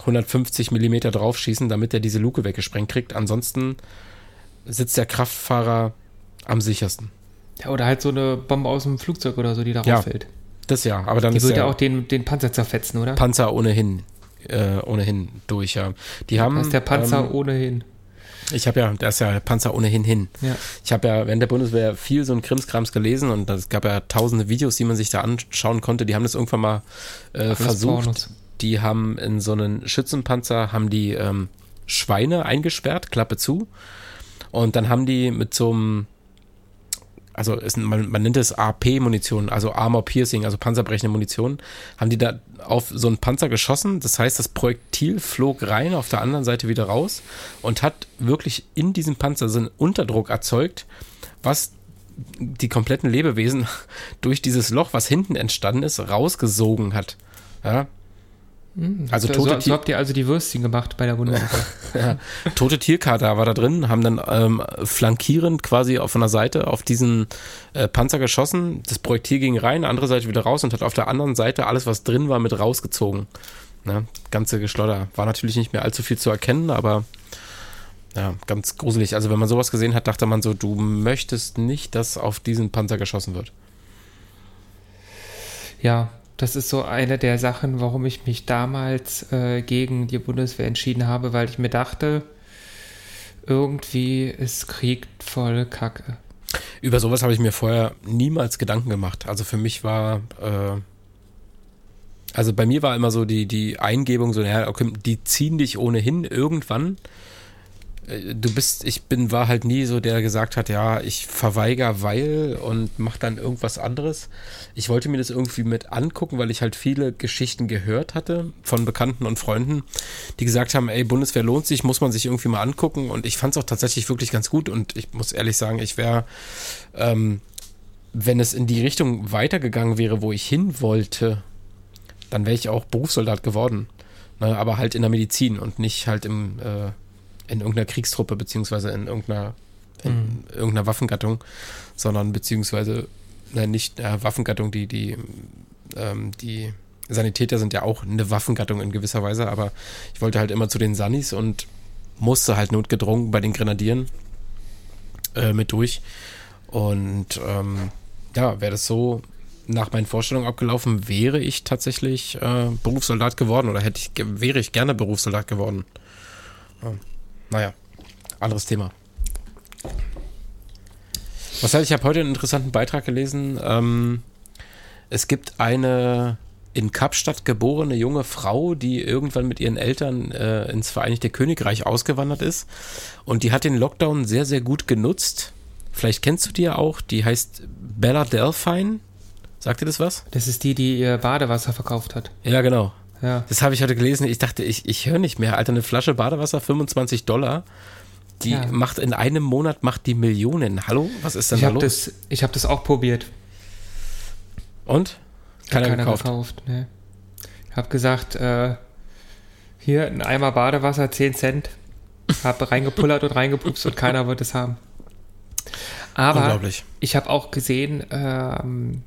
150 Millimeter draufschießen, damit er diese Luke weggesprengt kriegt. Ansonsten sitzt der Kraftfahrer am sichersten. Ja, oder halt so eine Bombe aus dem Flugzeug oder so, die darauf Ja. fällt. Das ja, aber dann Die ist würde ja auch den, den Panzer zerfetzen, oder? Panzer ohnehin, äh, ohnehin durch, ja. Die haben, Das ist der Panzer ähm, ohnehin. Ich habe ja, da ist ja Panzer ohnehin hin. Ja. Ich habe ja während der Bundeswehr viel so ein Krimskrams gelesen und es gab ja tausende Videos, die man sich da anschauen konnte. Die haben das irgendwann mal äh, versucht. Die haben in so einen Schützenpanzer haben die ähm, Schweine eingesperrt, Klappe zu. Und dann haben die mit so einem, also ist, man, man nennt es AP-Munition, also Armor Piercing, also panzerbrechende Munition, haben die da auf so einen Panzer geschossen. Das heißt, das Projektil flog rein, auf der anderen Seite wieder raus und hat wirklich in diesem Panzer so einen Unterdruck erzeugt, was die kompletten Lebewesen durch dieses Loch, was hinten entstanden ist, rausgesogen hat. Ja. Also so, tote, so, so habt ihr also die Würstchen gemacht bei der Bundeswehr. ja, tote Tierkater war da drin, haben dann ähm, flankierend quasi auf einer Seite auf diesen äh, Panzer geschossen. Das Projektil ging rein, andere Seite wieder raus und hat auf der anderen Seite alles, was drin war, mit rausgezogen. Ne? Ganze Geschlodder. War natürlich nicht mehr allzu viel zu erkennen, aber ja, ganz gruselig. Also wenn man sowas gesehen hat, dachte man so, du möchtest nicht, dass auf diesen Panzer geschossen wird. Ja, das ist so eine der Sachen, warum ich mich damals äh, gegen die Bundeswehr entschieden habe, weil ich mir dachte, irgendwie ist Krieg voll Kacke. Über sowas habe ich mir vorher niemals Gedanken gemacht. Also für mich war, äh, also bei mir war immer so die, die Eingebung so, naja, okay, die ziehen dich ohnehin irgendwann. Äh, Du bist, ich bin, war halt nie so, der gesagt hat, ja, ich verweigere, weil und mach dann irgendwas anderes. Ich wollte mir das irgendwie mit angucken, weil ich halt viele Geschichten gehört hatte von Bekannten und Freunden, die gesagt haben, ey, Bundeswehr lohnt sich, muss man sich irgendwie mal angucken. Und ich fand es auch tatsächlich wirklich ganz gut. Und ich muss ehrlich sagen, ich wäre, ähm, wenn es in die Richtung weitergegangen wäre, wo ich hin wollte, dann wäre ich auch Berufssoldat geworden. Ne, aber halt in der Medizin und nicht halt im, äh, in irgendeiner Kriegstruppe, beziehungsweise in irgendeiner, in irgendeiner Waffengattung, sondern beziehungsweise ne, nicht äh, Waffengattung, die, die, ähm, die Sanitäter sind ja auch eine Waffengattung in gewisser Weise, aber ich wollte halt immer zu den Sannis und musste halt notgedrungen bei den Grenadieren äh, mit durch. Und ähm, ja, wäre das so nach meinen Vorstellungen abgelaufen, wäre ich tatsächlich äh, Berufssoldat geworden oder hätte ich, wäre ich gerne Berufssoldat geworden. Ja. Naja, anderes Thema. Was heißt, ich habe heute einen interessanten Beitrag gelesen. Ähm, es gibt eine in Kapstadt geborene junge Frau, die irgendwann mit ihren Eltern äh, ins Vereinigte Königreich ausgewandert ist. Und die hat den Lockdown sehr, sehr gut genutzt. Vielleicht kennst du die ja auch. Die heißt Bella Delphine. Sagt dir das was? Das ist die, die ihr Badewasser verkauft hat. Ja, genau. Ja. Das habe ich heute gelesen. Ich dachte, ich, ich höre nicht mehr. Alter, eine Flasche Badewasser, 25 Dollar. Die Ja. macht in einem Monat macht die Millionen. Hallo? Was ist denn Ich da habe los? das, ich hab das auch probiert. Und? Keiner, Keiner gekauft. gekauft. Nee. Ich habe gesagt, äh, hier ein Eimer Badewasser, 10 Cent. Habe reingepullert und reingepupst und keiner wird es haben. Aber Unglaublich. ich habe auch gesehen, ähm,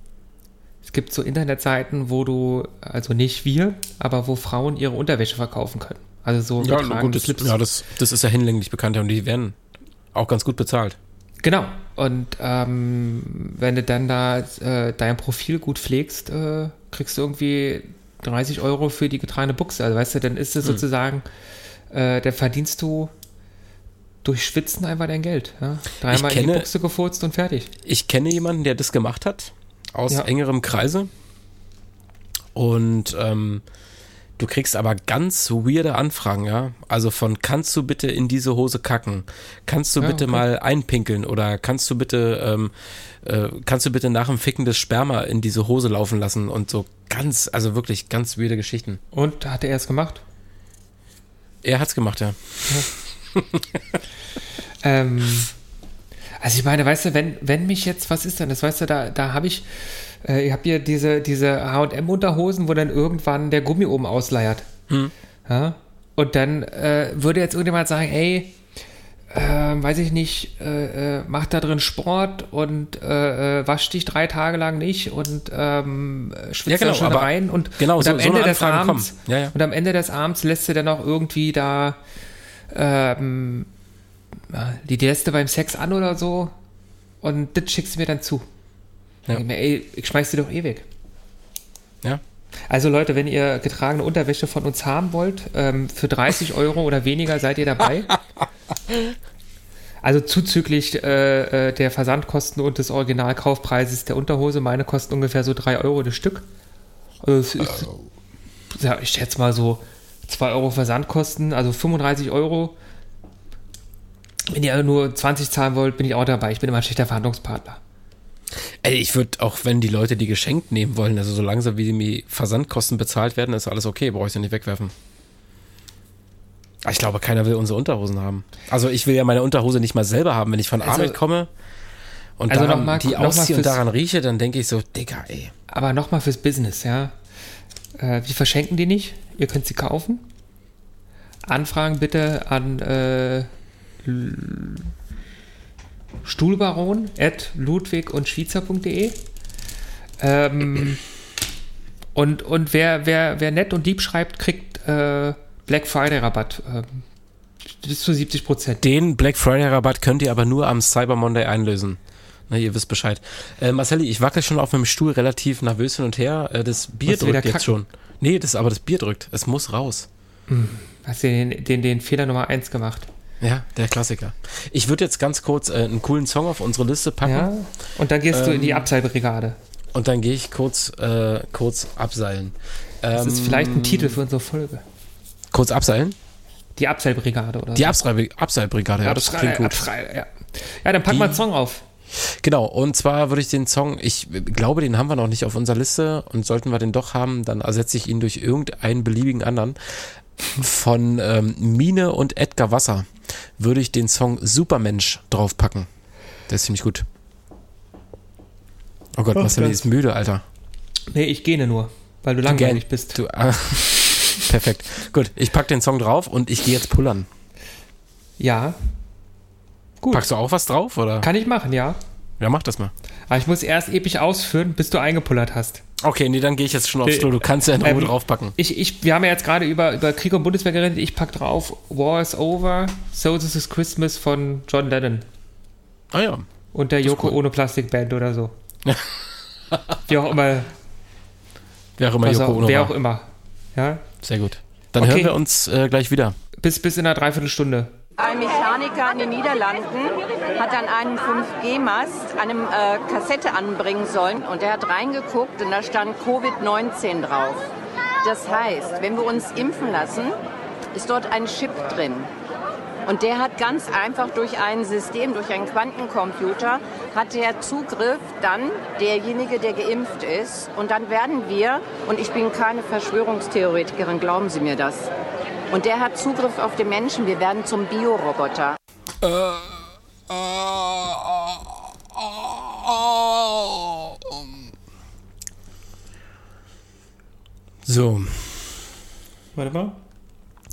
es gibt so Internetseiten, wo du, also nicht wir, aber wo Frauen ihre Unterwäsche verkaufen können. Also so Ja, gut, das, Slips. ja das, das ist ja hinlänglich bekannt und die werden auch ganz gut bezahlt. Genau. Und ähm, wenn du dann da äh, dein Profil gut pflegst, äh, kriegst du irgendwie 30 Euro für die getragene Buchse. Also weißt du, dann Hm. ist es sozusagen, äh, dann verdienst du durch Schwitzen einfach dein Geld. Ja? Dreimal in die kenne- Buchse gefurzt und fertig. Ich kenne jemanden, der das gemacht hat, aus Ja. engerem Kreise. Und ähm, du kriegst aber ganz weirde Anfragen, ja. Also von kannst du bitte in diese Hose kacken? Kannst du Ja, bitte okay. mal einpinkeln? Oder kannst du bitte, ähm, äh, kannst du bitte nach dem Ficken das Sperma in diese Hose laufen lassen? Und so ganz, also wirklich ganz weirde Geschichten. Und hat er es gemacht? Er hat's gemacht, ja. Ähm, also ich meine, weißt du, wenn, wenn mich jetzt, was ist denn das? Weißt du, da, da habe ich, äh, ich habe hier diese, diese H&M-Unterhosen, wo dann irgendwann der Gummi oben ausleiert. Hm. Ja? Und dann äh, würde jetzt irgendjemand sagen, ey, ähm, weiß ich nicht, äh, äh, mach da drin Sport und äh, äh, wasch dich drei Tage lang nicht und ähm, schwitzt Ja, genau, da schon rein und, genau, und so- am so Ende des Anfragen Abends. Ja, ja. und am Ende des Abends lässt du dann auch irgendwie da ähm, die Liste beim Sex an oder so und das schickst du mir dann zu. Ja. Ich mir, ey, ich schmeiß die doch eh weg. Ja. Also Leute, wenn ihr getragene Unterwäsche von uns haben wollt, ähm, für 30 Euro oder weniger seid ihr dabei. Also zuzüglich äh, äh, der Versandkosten und des Originalkaufpreises der Unterhose. Meine kosten ungefähr so 3 Euro das Stück. Also ist, ja, ich schätze mal so 2 Euro Versandkosten, also 35 Euro. Wenn ihr nur 20 zahlen wollt, bin ich auch dabei. Ich bin immer ein schlechter Verhandlungspartner. Ey, ich würde auch, wenn die Leute die geschenkt nehmen wollen, also so langsam wie die Versandkosten bezahlt werden, ist alles okay, brauche ich sie nicht wegwerfen. Aber Ich glaube, keiner will unsere Unterhosen haben. Also ich will ja meine Unterhose nicht mal selber haben, wenn ich von Also- Arbeit komme und Also daran, mal- die ausziehe und daran rieche, dann denke ich so, Digga, ey. Aber nochmal fürs Business, ja. Äh, wir verschenken die nicht. Ihr könnt sie kaufen. Anfragen bitte an äh, Stuhlbaron at ludwig und schweizer.de. Ähm, und und wer, wer, wer nett und lieb schreibt, kriegt äh, Black Friday Rabatt. Ähm, bis zu 70 Prozent. Den Black Friday Rabatt könnt ihr aber nur am Cyber Monday einlösen. Na, ihr wisst Bescheid. Äh, Marcelli, ich wackel schon auf meinem Stuhl relativ nervös hin und her. Äh, das Bier Musst drückt jetzt kacken? schon. Nee, das, aber das Bier drückt. Es muss raus. Hast du den, den, den Fehler Nummer 1 gemacht? Ja, der Klassiker. Ich würde jetzt ganz kurz äh, einen coolen Song auf unsere Liste packen Ja. Und dann gehst du in die Ähm, Abseilbrigade. und dann gehe ich kurz, äh, kurz abseilen. Das ist Ähm, vielleicht ein Titel für unsere Folge. Kurz abseilen? Die Abseilbrigade oder Die so. Absei- Abseilbrigade, ja, das klingt gut. Abseil, ja. ja, dann pack Die- mal einen Song auf. Genau, und zwar würde ich den Song, ich glaube, den haben wir noch nicht auf unserer Liste und sollten wir den doch haben, dann ersetze ich ihn durch irgendeinen beliebigen anderen. Von ähm, Mine und Edgar Wasser würde ich den Song Supermensch draufpacken. Der ist ziemlich gut. Oh Gott, Ach, Marcel ist müde, Alter. Nee, ich gähne nur, weil du langweilig bist. Du, ah, perfekt. Gut, ich pack den Song drauf und ich gehe jetzt pullern. Ja. Gut. Packst du auch was drauf, oder? Kann ich machen, ja. Ja, mach das mal. Aber ich muss erst episch ausführen, bis du eingepullert hast. Okay, nee, dann gehe ich jetzt schon aufs Äh, Klo. Du kannst ja in Ruhe ähm, draufpacken. Ich, ich, wir haben ja jetzt gerade über, über Krieg und Bundeswehr geredet. Ich pack drauf War is over, So This is Christmas von John Lennon. Ah ja. Und der Joko cool. ohne Plastik Band oder so. Wie auch immer. Wer auch immer Yoko Ono wer war. auch immer. Ja. Sehr gut. Dann Okay. hören wir uns äh, gleich wieder. Bis, bis in einer Dreiviertelstunde. Ein Mechaniker in den Niederlanden hat an einen 5G-Mast eine äh, Kassette anbringen sollen und er hat reingeguckt und da stand Covid-19 drauf. Das heißt, wenn wir uns impfen lassen, ist dort ein Chip drin. Und der hat ganz einfach durch ein System, durch einen Quantencomputer, hat der Zugriff dann derjenige, der geimpft ist. Und dann werden wir, und ich bin keine Verschwörungstheoretikerin, glauben Sie mir das. Und der hat Zugriff auf den Menschen. Wir werden zum Bioroboter. So, Warte mal.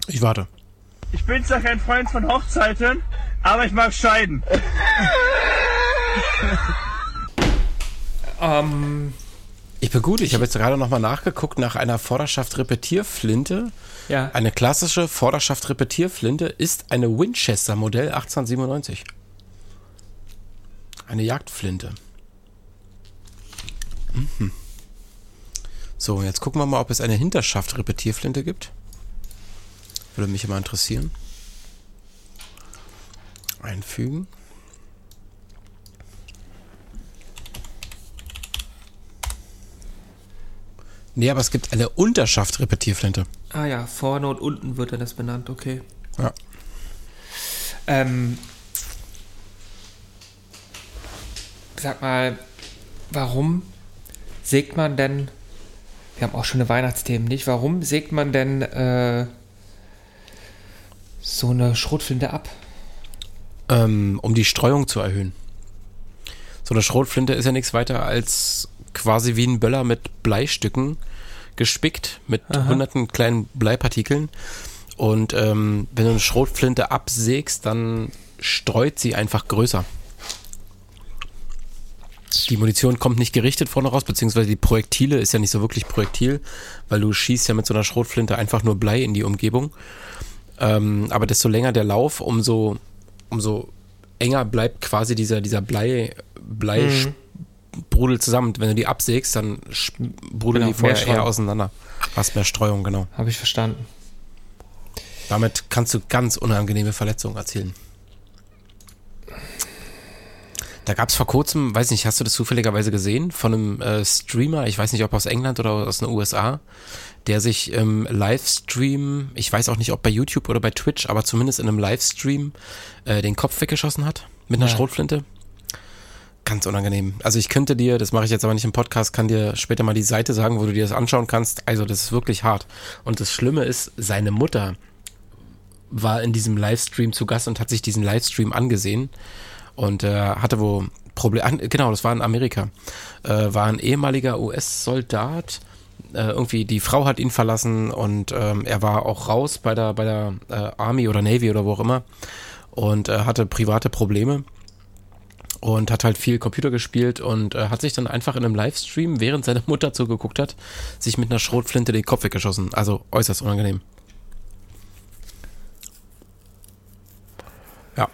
ich warte. Ich bin zwar kein Freund von Hochzeiten, aber ich mag Scheiden. Ähm, Ich bin gut. Ich habe jetzt gerade nochmal nachgeguckt nach einer Vorderschaft-Repetierflinte. ja. Eine klassische Vorderschaft-Repetierflinte ist eine Winchester Modell 1897. Eine Jagdflinte. Mhm. So, jetzt gucken wir mal, ob es eine Hinterschaft-Repetierflinte gibt. Würde mich immer interessieren. Einfügen. Nee, aber es gibt eine Unterschaft-Repetierflinte. Ah ja, vorne und unten wird dann das benannt, okay. Ja. Ähm, sag mal, warum sägt man denn, wir haben auch schon eine Weihnachtsthemen, nicht? Warum sägt man denn äh, so eine Schrotflinte ab? ähm, um die Streuung zu erhöhen. So eine Schrotflinte ist ja nichts weiter als quasi wie ein Böller mit Bleistücken gespickt, mit hunderten kleinen Bleipartikeln. Und ähm, wenn du eine Schrotflinte absägst, dann streut sie einfach größer. Die Munition kommt nicht gerichtet vorne raus, beziehungsweise die Projektile ist ja nicht so wirklich Projektil, weil du schießt ja mit so einer Schrotflinte einfach nur Blei in die Umgebung. Ähm, aber desto länger der Lauf, umso, umso enger bleibt quasi dieser, dieser Blei, Blei Mhm. Brudelt zusammen. Wenn du die absägst, dann brudeln Genau, die vorher eher auseinander. Hast mehr Streuung, genau. Habe ich verstanden. Damit kannst du ganz unangenehme Verletzungen erzielen. Da gab es vor kurzem, weiß nicht, hast du das zufälligerweise gesehen, von einem äh, Streamer, ich weiß nicht, ob aus England oder aus den USA, der sich im Livestream, ich weiß auch nicht, ob bei YouTube oder bei Twitch, aber zumindest in einem Livestream äh, den Kopf weggeschossen hat mit einer Ja. Schrotflinte. Ganz unangenehm. Also ich könnte dir, das mache ich jetzt aber nicht im Podcast, kann dir später mal die Seite sagen, wo du dir das anschauen kannst. Also das ist wirklich hart. Und das Schlimme ist, seine Mutter war in diesem Livestream zu Gast und hat sich diesen Livestream angesehen und äh, hatte wo Probleme. Genau, das war in Amerika. Äh, war ein ehemaliger US-Soldat. Äh, irgendwie die Frau hat ihn verlassen und ähm, er war auch raus bei der bei der äh, Army oder Navy oder wo auch immer und äh, hatte private Probleme und hat halt viel Computer gespielt und äh, hat sich dann einfach in einem Livestream, während seine Mutter zugeguckt hat, sich mit einer Schrotflinte den Kopf weggeschossen. Also äußerst unangenehm. Ja.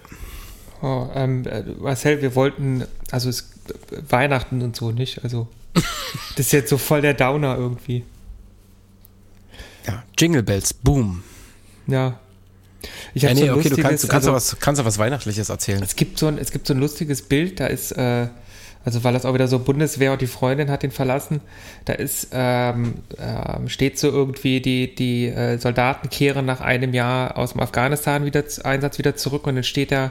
Oh, ähm, äh, Marcel, wir wollten, also es, Weihnachten und so nicht, also das ist jetzt so voll der Downer irgendwie. Ja, Jingle Bells, boom. Ja. Ich Ja, hab nee, so okay, du kannst, du kannst, also, was, kannst auch was Weihnachtliches erzählen. Es gibt so ein, es gibt so ein lustiges Bild, da ist, äh, also weil das auch wieder so Bundeswehr und die Freundin hat ihn verlassen, da ist, ähm, ähm, steht so irgendwie, die, die äh, Soldaten kehren nach einem Jahr aus dem Afghanistan wieder, Einsatz wieder zurück und dann steht da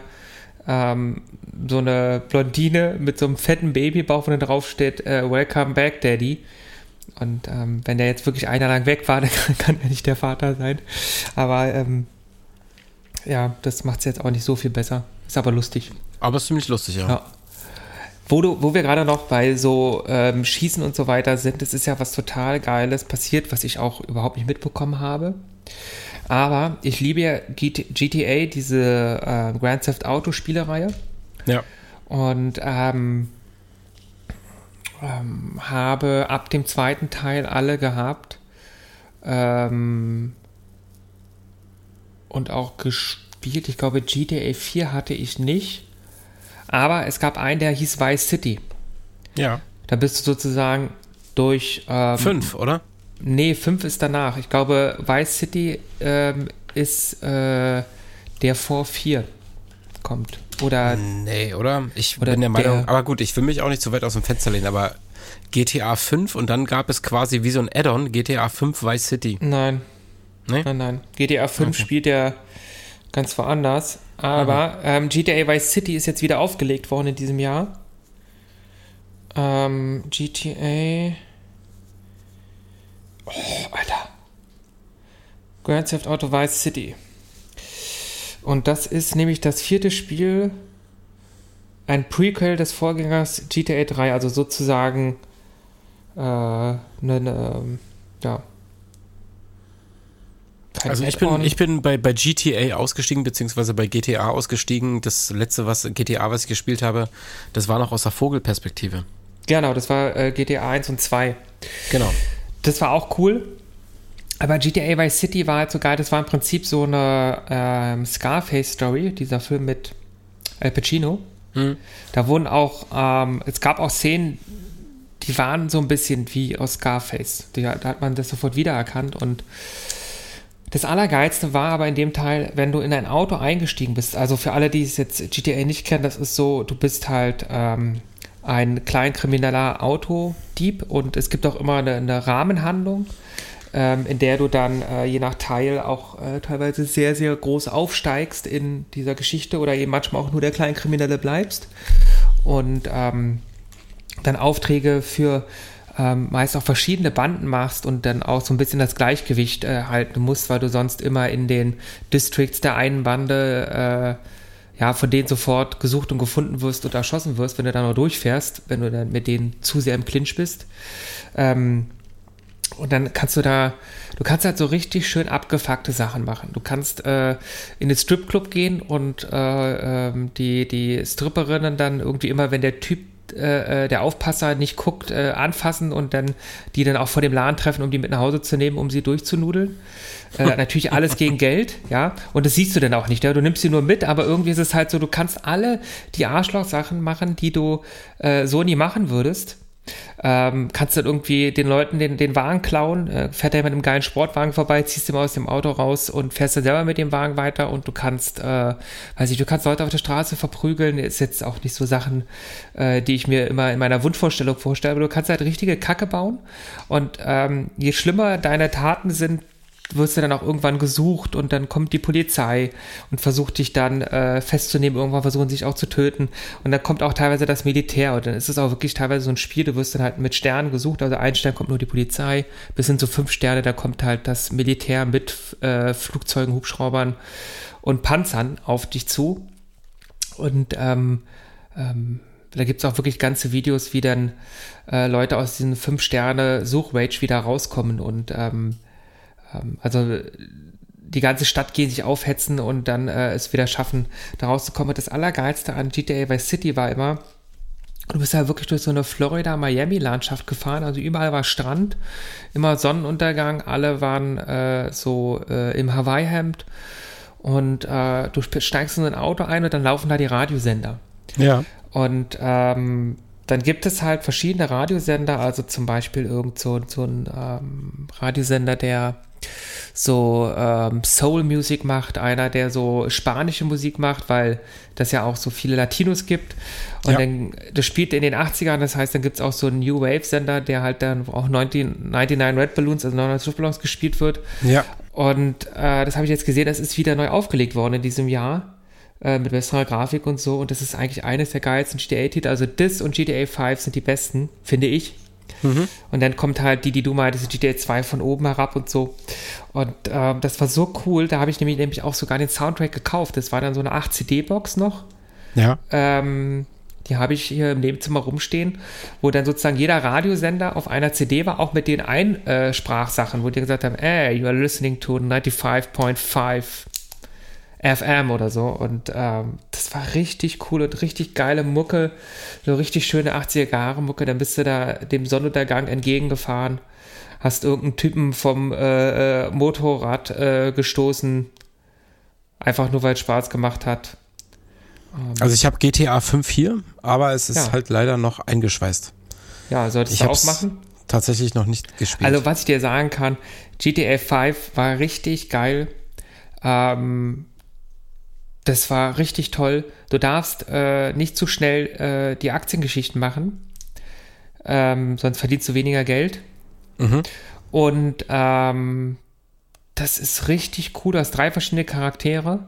ähm, so eine Blondine mit so einem fetten Babybauch, wo dann drauf steht, äh, Welcome back, Daddy. Und ähm, wenn der jetzt wirklich ein Jahr lang weg war, dann kann, kann er nicht der Vater sein. Aber ähm, ja, das macht es jetzt auch nicht so viel besser. Ist aber lustig. Aber ist ziemlich lustig, ja. Ja. Wo, du, wo wir gerade noch bei so ähm, Schießen und so weiter sind, das ist ja was total Geiles passiert, was ich auch überhaupt nicht mitbekommen habe. Aber ich liebe ja GT GTA, diese äh, Grand Theft Auto Spielereihe. Ja. Und ähm, ähm, habe ab dem zweiten Teil alle gehabt. Ähm, und auch gespielt. Ich glaube, GTA 4 hatte ich nicht. Aber es gab einen, der hieß Vice City. Ja. Da bist du sozusagen durch. Ähm, Fünf, oder? Nee, 5 ist danach. Ich glaube, Vice City ähm, ist äh, der vor 4 kommt. Oder Nee, oder? Ich Oder bin der Meinung, der- aber gut, ich will mich auch nicht zu weit aus dem Fenster lehnen, aber GTA 5 und dann gab es quasi wie so ein Add-on, GTA 5 Vice City. Nein. Nee? Nein, nein. GTA 5 Okay. spielt ja ganz woanders. Aber ähm, GTA Vice City ist jetzt wieder aufgelegt worden in diesem Jahr. Ähm, GTA. Oh, Alter. Grand Theft Auto Vice City. Und das ist nämlich das vierte Spiel, ein Prequel des Vorgängers GTA 3, also sozusagen äh, eine, ne, ja. Kein Also ich bin, ich bin bei, bei GTA ausgestiegen, beziehungsweise bei GTA ausgestiegen. Das letzte, was GTA, was ich gespielt habe, das war noch aus der Vogelperspektive. Genau, das war äh, GTA 1 und 2. Genau. Das war auch cool. Aber GTA Vice City war halt so geil. Das war im Prinzip so eine ähm, Scarface-Story, dieser Film mit Al Pacino. Hm. Da wurden auch, ähm, es gab auch Szenen, die waren so ein bisschen wie aus Scarface. Die, da hat man das sofort wiedererkannt. Und das Allergeilste war aber in dem Teil, wenn du in ein Auto eingestiegen bist. Also für alle, die es jetzt GTA nicht kennen, das ist so, du bist halt ähm, ein kleinkrimineller Autodieb und es gibt auch immer eine, eine Rahmenhandlung, ähm, in der du dann äh, je nach Teil auch äh, teilweise sehr, sehr groß aufsteigst in dieser Geschichte oder eben manchmal auch nur der Kleinkriminelle bleibst und ähm, dann Aufträge für ähm, meist auch verschiedene Banden machst und dann auch so ein bisschen das Gleichgewicht äh, halten musst, weil du sonst immer in den Districts der einen Bande äh, ja, von denen sofort gesucht und gefunden wirst und erschossen wirst, wenn du da noch durchfährst, wenn du dann mit denen zu sehr im Clinch bist. Ähm, Und dann kannst du da, du kannst halt so richtig schön abgefuckte Sachen machen. Du kannst äh, in den Stripclub gehen und äh, ähm, die, die Stripperinnen dann irgendwie immer, wenn der Typ, äh, äh, der Aufpasser nicht guckt, äh, anfassen und dann die dann auch vor dem Laden treffen, um die mit nach Hause zu nehmen, um sie durchzunudeln. Äh, natürlich alles gegen Geld, ja. Und das siehst du dann auch nicht. Ja? Du nimmst sie nur mit, aber irgendwie ist es halt so, du kannst alle die Arschloch-Sachen machen, die du äh, so nie machen würdest. Ähm, kannst dann irgendwie den Leuten den, den Wagen klauen, äh, fährt er mit einem geilen Sportwagen vorbei, ziehst ihn aus dem Auto raus und fährst dann selber mit dem Wagen weiter und du kannst, äh, weiß ich, du kannst Leute auf der Straße verprügeln, ist jetzt auch nicht so Sachen, äh, die ich mir immer in meiner Wunschvorstellung vorstelle, aber du kannst halt richtige Kacke bauen. Und ähm, je schlimmer deine Taten sind, wirst du dann auch irgendwann gesucht und dann kommt die Polizei und versucht dich dann äh, festzunehmen, irgendwann versuchen sich auch zu töten. Und dann kommt auch teilweise das Militär und dann ist es auch wirklich teilweise so ein Spiel, du wirst dann halt mit Sternen gesucht, also ein Stern kommt nur die Polizei, bis hin zu fünf Sterne, da kommt halt das Militär mit äh, Flugzeugen, Hubschraubern und Panzern auf dich zu. Und ähm, ähm, da gibt es auch wirklich ganze Videos, wie dann äh, Leute aus diesen fünf Sterne Suchrage wieder rauskommen und ähm, also die ganze Stadt gehen sich aufhetzen und dann äh, es wieder schaffen, da rauszukommen. Das Allergeilste an GTA Vice City war immer, du bist ja wirklich durch so eine Florida-Miami-Landschaft gefahren, also überall war Strand, immer Sonnenuntergang, alle waren äh, so äh, im Hawaii-Hemd und äh, du steigst in ein Auto ein und dann laufen da die Radiosender. Ja. Und ähm, dann gibt es halt verschiedene Radiosender, also zum Beispiel irgend so, so ein ähm, Radiosender, der so ähm, Soul Music macht, einer, der so spanische Musik macht, weil das ja auch so viele Latinos gibt. Und ja. dann, das spielt in den 80ern, das heißt, dann gibt es auch so einen New Wave Sender, der halt dann auch 19, 99 Red Balloons, also 99 Luftballons gespielt wird. Ja. Und äh, das habe ich jetzt gesehen, das ist wieder neu aufgelegt worden in diesem Jahr äh, mit besserer Grafik und so. Und das ist eigentlich eines der geilsten GTA-Titel. Also das und GTA 5 sind die besten, finde ich. Mhm. Und dann kommt halt die, die du meintest, GTA 2 von oben herab und so. Und äh, das war so cool. Da habe ich nämlich, nämlich auch sogar den Soundtrack gekauft. Das war dann so eine 8-CD-Box noch. Ja. Ähm, die habe ich hier im Nebenzimmer rumstehen, wo dann sozusagen jeder Radiosender auf einer CD war, auch mit den Einsprachsachen, wo die gesagt haben, hey, you are listening to 95.5 FM oder so. Und ähm, das war richtig cool und richtig geile Mucke. So richtig schöne 80er Jahre Mucke. Dann bist du da dem Sonnenuntergang entgegengefahren. Hast irgendeinen Typen vom äh, äh, Motorrad äh, gestoßen. Einfach nur, weil es Spaß gemacht hat. Ähm, also ich habe GTA 5 hier, aber es ist ja. halt leider noch eingeschweißt. Ja, solltest ich du auch machen? Tatsächlich noch nicht gespielt. Also was ich dir sagen kann, GTA 5 war richtig geil. Ähm, das war richtig toll. Du darfst äh, nicht zu schnell äh, die Aktiengeschichten machen, ähm, sonst verdienst du weniger Geld. Mhm. Und ähm, das ist richtig cool. Du hast drei verschiedene Charaktere,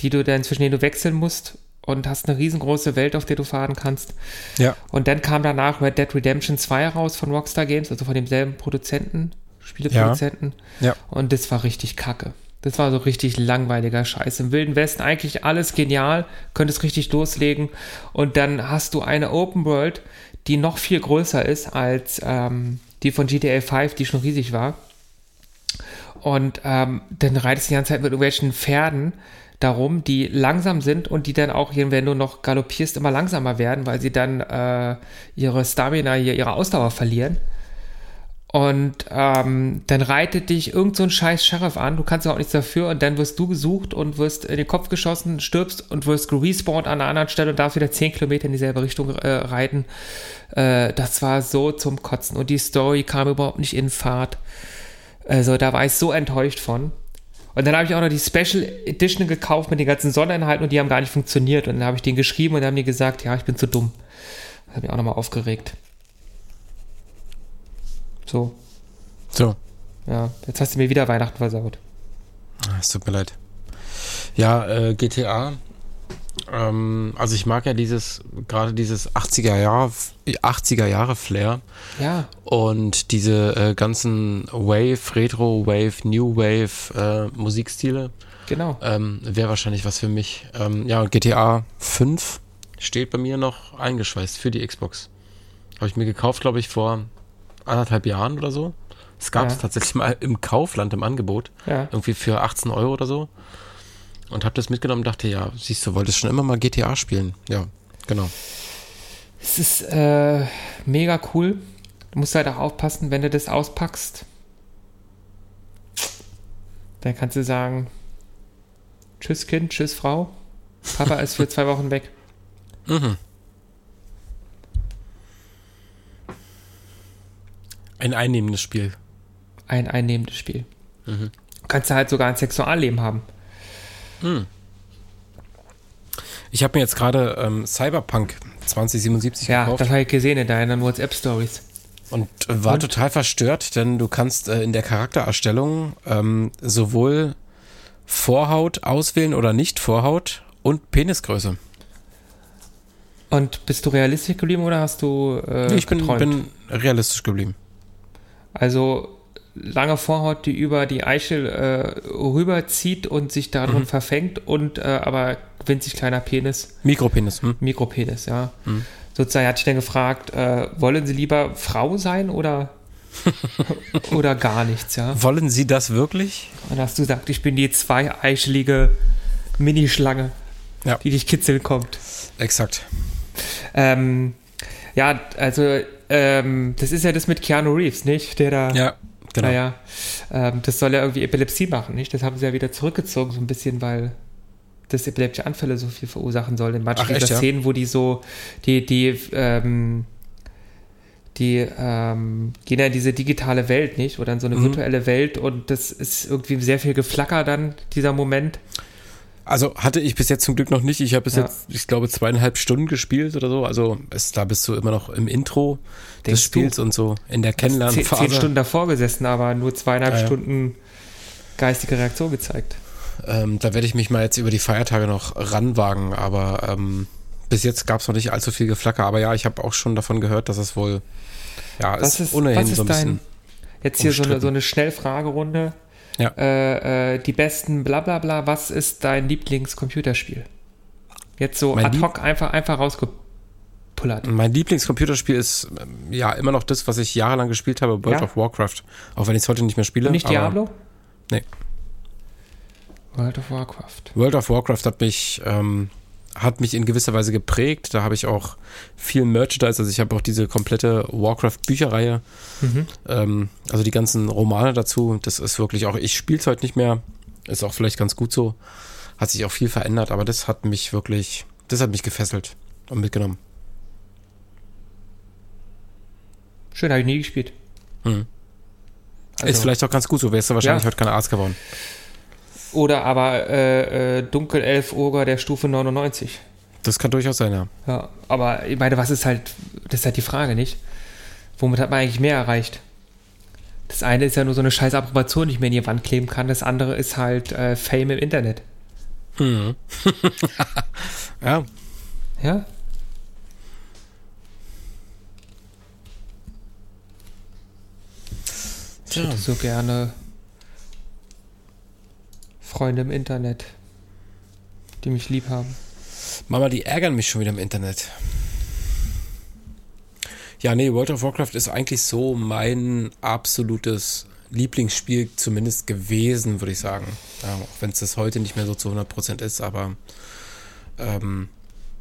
die du dann zwischen denen du wechseln musst und hast eine riesengroße Welt, auf der du fahren kannst. Ja. Und dann kam danach Red Dead Redemption 2 raus von Rockstar Games, also von demselben Produzenten, Spieleproduzenten. Ja. ja. Und das war richtig kacke. Das war so richtig langweiliger Scheiß. Im Wilden Westen eigentlich alles genial, könntest richtig loslegen und dann hast du eine Open World, die noch viel größer ist als ähm, die von GTA 5, die schon riesig war. Und ähm, dann reitest du die ganze Zeit mit irgendwelchen Pferden darum, die langsam sind und die dann auch, wenn du noch galoppierst, immer langsamer werden, weil sie dann äh, ihre Stamina, ihre Ausdauer verlieren. Und ähm, dann reitet dich irgend so ein scheiß Sheriff an, du kannst ja auch nichts dafür und dann wirst du gesucht und wirst in den Kopf geschossen, stirbst und wirst gerespawnt an einer anderen Stelle und darfst wieder 10 Kilometer in dieselbe Richtung äh, reiten. Äh, das war so zum Kotzen und die Story kam überhaupt nicht in Fahrt. Also da war ich so enttäuscht von. Und dann habe ich auch noch die Special Edition gekauft mit den ganzen Sondereinheiten und die haben gar nicht funktioniert. Und dann habe ich denen geschrieben und dann haben die gesagt, ja, ich bin zu dumm. Das hat mich auch nochmal aufgeregt. So. So. Ja, jetzt hast du mir wieder Weihnachten versaut. Ah, es tut mir leid. Ja, äh, GTA. Ähm, also ich mag ja dieses, gerade dieses 80er Jahre, 80er Jahre Flair. Ja. Und diese äh, ganzen Wave, Retro Wave, New Wave äh, Musikstile. Genau. Ähm, Wäre wahrscheinlich was für mich. Ähm, ja, GTA 5 steht bei mir noch eingeschweißt für die Xbox. Habe ich mir gekauft, glaube ich, vor anderthalb Jahren oder so. Es gab es Ja. tatsächlich mal im Kaufland im Angebot. Ja. Irgendwie für 18 Euro oder so. Und hab das mitgenommen und dachte, ja, siehst du, wolltest schon immer mal GTA spielen. Ja, genau. Es ist äh, mega cool. Du musst halt auch aufpassen, wenn du das auspackst. Dann kannst du sagen, tschüss Kind, tschüss Frau. Papa ist für zwei Wochen weg. Mhm. Ein einnehmendes Spiel. Ein einnehmendes Spiel. Mhm. Kannst du halt sogar ein Sexualleben haben. Ich habe mir jetzt gerade ähm, Cyberpunk 2077 Ja, gekauft das habe ich gesehen in deinen WhatsApp-Stories. und äh, war Und? total verstört, denn du kannst äh, in der Charaktererstellung ähm, sowohl Vorhaut auswählen oder nicht Vorhaut und Penisgröße. Und bist du realistisch geblieben oder hast du äh, Nee, ich bin, bin realistisch geblieben. Also lange Vorhaut, die über die Eichel äh, rüberzieht und sich darin Mhm. verfängt und äh, aber winzig kleiner Penis, Mikropenis. Hm? Mikropenis, ja. Mhm. Sozusagen hatte ich dann gefragt, äh, wollen Sie lieber Frau sein oder oder gar nichts, ja? Wollen Sie das wirklich? Und dann hast du gesagt, ich bin die zweieichelige Minischlange, Ja. die dich kitzeln kommt. Exakt. Ähm, ja, also ähm, das ist ja das mit Keanu Reeves, nicht? Der da Ja, genau. Naja, ähm, das soll ja irgendwie Epilepsie machen, nicht? Das haben sie ja wieder zurückgezogen, so ein bisschen, weil das epileptische Anfälle so viel verursachen soll. In manchen Ach, echt, ja? Szenen, wo die so, die, die, ähm, die ähm, gehen ja in diese digitale Welt, nicht? Oder in so eine Mhm. virtuelle Welt und das ist irgendwie sehr viel Geflacker dann, dieser Moment. Also hatte ich bis jetzt zum Glück noch nicht. Ich habe bis Ja. jetzt, ich glaube, zweieinhalb Stunden gespielt oder so. Also es, da bist du immer noch im Intro des Denkst Spiels du? und so in der Zehn, zehn Kennenlernphase. Stunden davor gesessen, aber nur zweieinhalb Ja, ja. Stunden geistige Reaktion gezeigt. Ähm, da werde ich mich mal jetzt über die Feiertage noch ranwagen, aber ähm, bis jetzt gab es noch nicht allzu viel Geflacker. Aber ja, ich habe auch schon davon gehört, dass es wohl, ja, Was ist, ohnehin ist so ein bisschen. dein, jetzt hier so eine, so eine Schnellfragerunde. Ja. Äh, äh, die besten bla bla bla, was ist dein Lieblingscomputerspiel? Jetzt so Mein ad Lieb- hoc einfach, einfach rausgepullert. Mein Lieblingscomputerspiel ist ähm, ja immer noch das, was ich jahrelang gespielt habe, World Ja? of Warcraft. Auch wenn ich es heute nicht mehr spiele. Nicht Diablo? Nee. World of Warcraft. World of Warcraft hat mich, ähm, hat mich in gewisser Weise geprägt. Da habe ich auch viel Merchandise. Also ich habe auch diese komplette Warcraft-Bücherreihe. Mhm. Ähm, also die ganzen Romane dazu. Das ist wirklich auch, ich spiele es heute nicht mehr. Ist auch vielleicht ganz gut so. Hat sich auch viel verändert, aber das hat mich wirklich, das hat mich gefesselt und mitgenommen. Schön, habe ich nie gespielt. Mhm. Also- ist vielleicht auch ganz gut so. Wärst du wahrscheinlich Ja. heute kein Arzt geworden. Oder aber äh, äh, Dunkelelf-Oger der Stufe 99. Das kann durchaus sein, ja. Ja, aber ich meine, was ist halt, das ist halt die Frage, nicht? Womit hat man eigentlich mehr erreicht? Das eine ist ja nur so eine scheiß Approbation, die ich mir in die Wand kleben kann. Das andere ist halt äh, Fame im Internet. Mhm. ja, Ja? Ich hätte so gerne Freunde im Internet, die mich lieb haben. Mama, die ärgern mich schon wieder im Internet. Ja, nee, World of Warcraft ist eigentlich so mein absolutes Lieblingsspiel zumindest gewesen, würde ich sagen. Ja, auch wenn es das heute nicht mehr so zu 100% ist, aber ähm,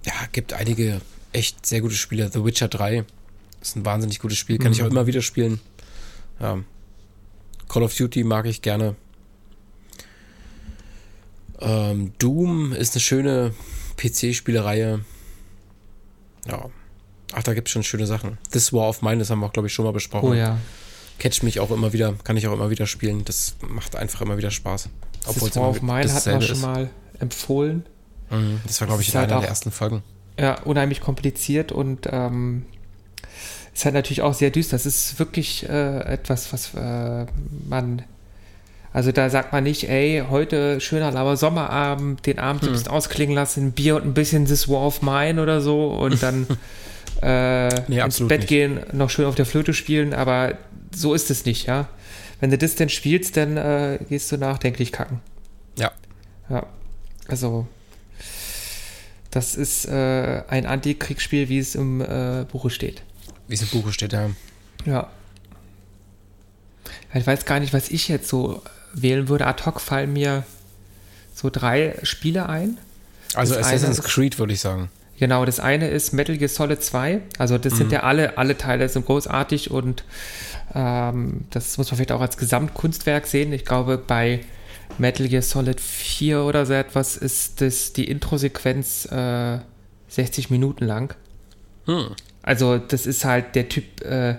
ja, gibt einige echt sehr gute Spiele. The Witcher 3 ist ein wahnsinnig gutes Spiel, kann ich Mhm. auch immer wieder spielen. Ja. Call of Duty mag ich gerne. Ähm, Doom ist eine schöne PC-Spielereihe. Ja. Ach, da gibt es schon schöne Sachen. This War of Mine, das haben wir, glaube ich, schon mal besprochen. Oh ja. Catch mich auch immer wieder, kann ich auch immer wieder spielen. Das macht einfach immer wieder Spaß. Obwohl das War of Mine hat man schon ist. mal empfohlen. Mhm. Das war, glaube ich, in halt einer auch- der ersten Folgen. Ja, unheimlich kompliziert und ähm, ist halt natürlich auch sehr düster. Das ist wirklich äh, etwas, was äh, man. Also da sagt man nicht, ey, heute schöner lauer Sommerabend, den Abend Hm. ein bisschen ausklingen lassen, Bier und ein bisschen This War of Mine oder so und dann äh, Nee, ins Bett nicht. gehen, noch schön auf der Flöte spielen, aber so ist es nicht, ja. Wenn du das denn spielst, dann äh, gehst du nachdenklich kacken. Ja. Ja, also das ist äh, ein Antikriegsspiel, wie es im äh, Buche steht. Wie es im Buche steht, ja. Ja. Ich weiß gar nicht, was ich jetzt so wählen würde. Ad hoc fallen mir so drei Spiele ein. Also Das Assassin's Creed würde ich sagen. Genau, das eine ist Metal Gear Solid 2. Also das sind ja alle, alle Teile sind großartig und ähm, das muss man vielleicht auch als Gesamtkunstwerk sehen. Ich glaube, bei Metal Gear Solid 4 oder so etwas ist das die Intro-Sequenz äh, 60 Minuten lang. Hm. Also das ist halt der Typ, äh,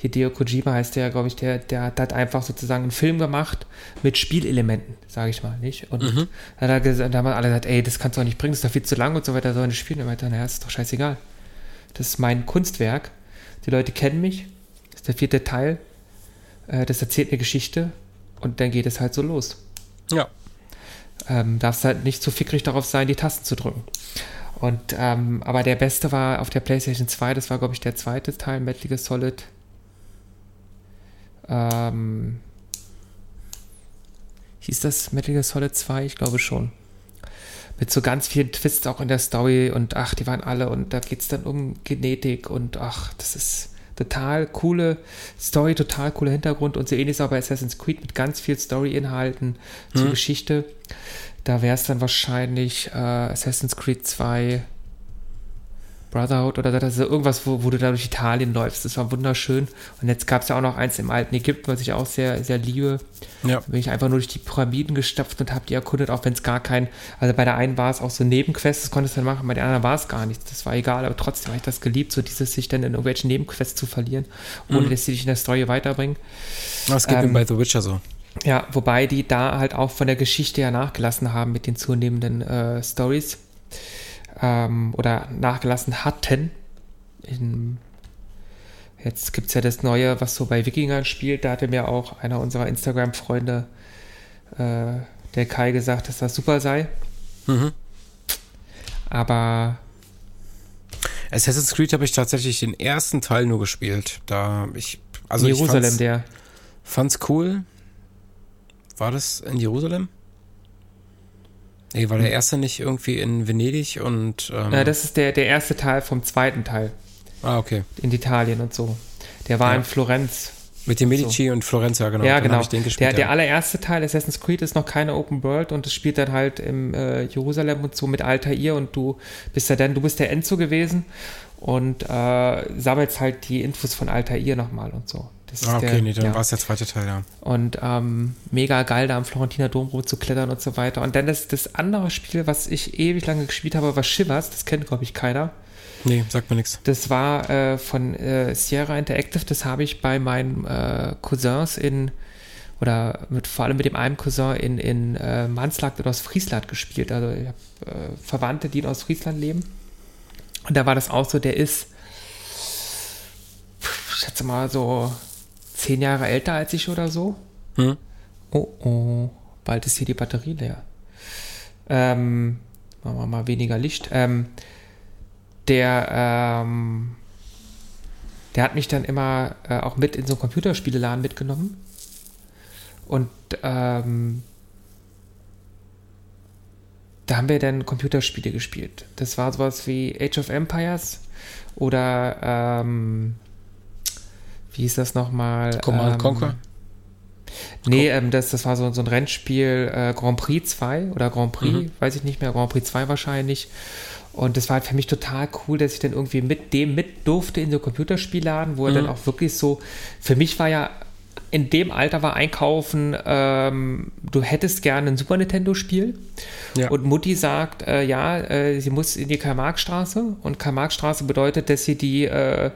Hideo Kojima heißt der, glaube ich, der, der hat halt einfach sozusagen einen Film gemacht mit Spielelementen, sage ich mal, nicht? Und Mhm. hat er da haben alle gesagt, ey, das kannst du doch nicht bringen, das ist doch viel zu lang und so weiter, soll nicht spielen. Und er meinte, naja, ist doch scheißegal. Das ist mein Kunstwerk. Die Leute kennen mich, das ist der vierte Teil, äh, das erzählt eine Geschichte und dann geht es halt so los Ja. ähm, darfst halt nicht so fickrig darauf sein, die Tasten zu drücken. Und, ähm, aber der beste war auf der PlayStation 2, das war, glaube ich, der zweite Teil, Metal Gear Solid. Ähm, hieß das Metal Gear Solid 2? Ich glaube schon. Mit so ganz vielen Twists auch in der Story und ach, die waren alle und da geht es dann um Genetik und ach, das ist total coole Story, total cooler Hintergrund und so ähnlich ist auch bei Assassin's Creed mit ganz viel Story-Inhalten zur Geschichte. Da wäre es dann wahrscheinlich äh, Assassin's Creed 2 Brotherhood oder das ist irgendwas, wo, wo du da durch Italien läufst. Das war wunderschön. Und jetzt gab es ja auch noch eins im alten Ägypten, was ich auch sehr, sehr liebe. Ja. Da bin ich einfach nur durch die Pyramiden gestapft und habe die erkundet, auch wenn es gar kein, also bei der einen war es auch so Nebenquests, das konntest du dann machen, bei der anderen war es gar nichts. Das war egal, aber trotzdem habe ich das geliebt, so dieses sich dann in irgendwelchen Nebenquests zu verlieren, ohne dass sie dich in der Story weiterbringen. Das geht Ähm, mir bei The Witcher so. Ja, wobei die da halt auch von der Geschichte her nachgelassen haben mit den zunehmenden äh, Stories ähm, oder nachgelassen hatten. In, jetzt gibt es ja das Neue, was so bei Wikingern spielt. Da hatte mir auch einer unserer Instagram-Freunde, äh, der Kai, gesagt, dass das super sei. Mhm. Aber Assassin's Creed habe ich tatsächlich den ersten Teil nur gespielt. Da ich also Jerusalem, ich fand's, der. fand's cool. War das in Jerusalem? Nee, war der erste nicht irgendwie in Venedig und ähm, Äh, das ist der, der erste Teil vom zweiten Teil Ah, okay. in Italien und so. Der war Ja. in Florenz. Mit den Medici und Florenz, ja genau. ja, Dann genau. ich den der, gespielt, der ja. allererste Teil, Assassin's Creed, ist noch keine Open World und es spielt dann halt im äh, Jerusalem und so mit Altair und du bist ja dann, du bist der Enzo gewesen und äh, sammelst halt die Infos von Altair nochmal und so. Das Ah, okay, der, nee, dann ja. war es der zweite Teil, ja. Und ähm, mega geil, da am Florentiner Dom rumzuklettern und so weiter. Und dann das, das andere Spiel, was ich ewig lange gespielt habe, war Shivers. Das kennt, glaube ich, keiner. Nee, sagt mir nichts. Das war äh, von äh, Sierra Interactive. Das habe ich bei meinen äh, Cousins in, oder mit, vor allem mit dem einen Cousin in, in äh, Manslagt oder aus Friesland gespielt. Also ich habe äh, Verwandte, die in Ostfriesland leben. Und da war das auch so, der ist, ich schätze mal, so zehn Jahre älter als ich oder so. Hm? Oh, oh, bald ist hier die Batterie leer. Ähm, machen wir mal weniger Licht. Ähm, der, ähm, der hat mich dann immer äh, auch mit in so einen Computerspieleladen mitgenommen. Und ähm, da haben wir dann Computerspiele gespielt. Das war sowas wie Age of Empires oder ähm, wie hieß das nochmal? Command ähm, Conquer? Nee, ähm, das, das war so, so ein Rennspiel äh, Grand Prix 2 oder Grand Prix, Mhm. weiß ich nicht mehr, Grand Prix 2 wahrscheinlich. Und das war halt für mich total cool, dass ich dann irgendwie mit dem mit durfte in so Computerspielladen, wo er Mhm. dann auch wirklich so, für mich war ja in dem Alter war Einkaufen, ähm, du hättest gerne ein Super Nintendo-Spiel. Ja. Und Mutti sagt, äh, ja, äh, sie muss in die Karl-Marx-Straße. Und Karl-Marx-Straße bedeutet, dass sie die äh,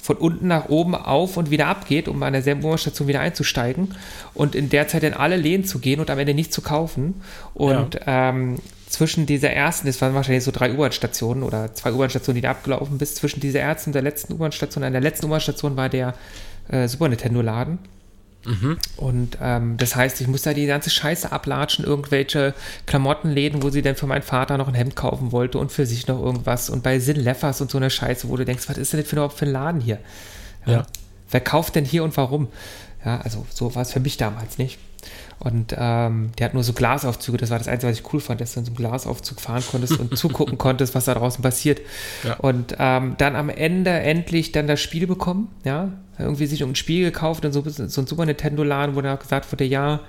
von unten nach oben auf und wieder abgeht, um an derselben U-Bahn-Station wieder einzusteigen. Und in der Zeit in alle Läden zu gehen und am Ende nicht zu kaufen. Und ähm, zwischen dieser ersten, das waren wahrscheinlich so drei U-Bahn-Stationen oder zwei U-Bahn-Stationen, die da abgelaufen bist, zwischen dieser ersten und der letzten U-Bahn-Station. An der letzten U-Bahn-Station war der äh, Super Nintendo-Laden. Und ähm, das heißt, ich muss da die ganze Scheiße ablatschen, irgendwelche Klamottenläden, wo sie dann für meinen Vater noch ein Hemd kaufen wollte und für sich noch irgendwas. Und bei Sin Leffers und so eine Scheiße, wo du denkst, was ist denn das für, überhaupt für ein Laden hier? Ja. Wer kauft denn hier und warum? Ja, also so war es für mich damals nicht. Und ähm, der hat nur so Glasaufzüge, das war das Einzige, was ich cool fand, dass du in so einem Glasaufzug fahren konntest und zugucken konntest, was da draußen passiert. Ja. Und ähm, dann am Ende endlich dann das Spiel bekommen, ja, irgendwie sich um ein Spiel gekauft und so, so ein Super Nintendo-Laden, wo dann auch gesagt wurde, ja,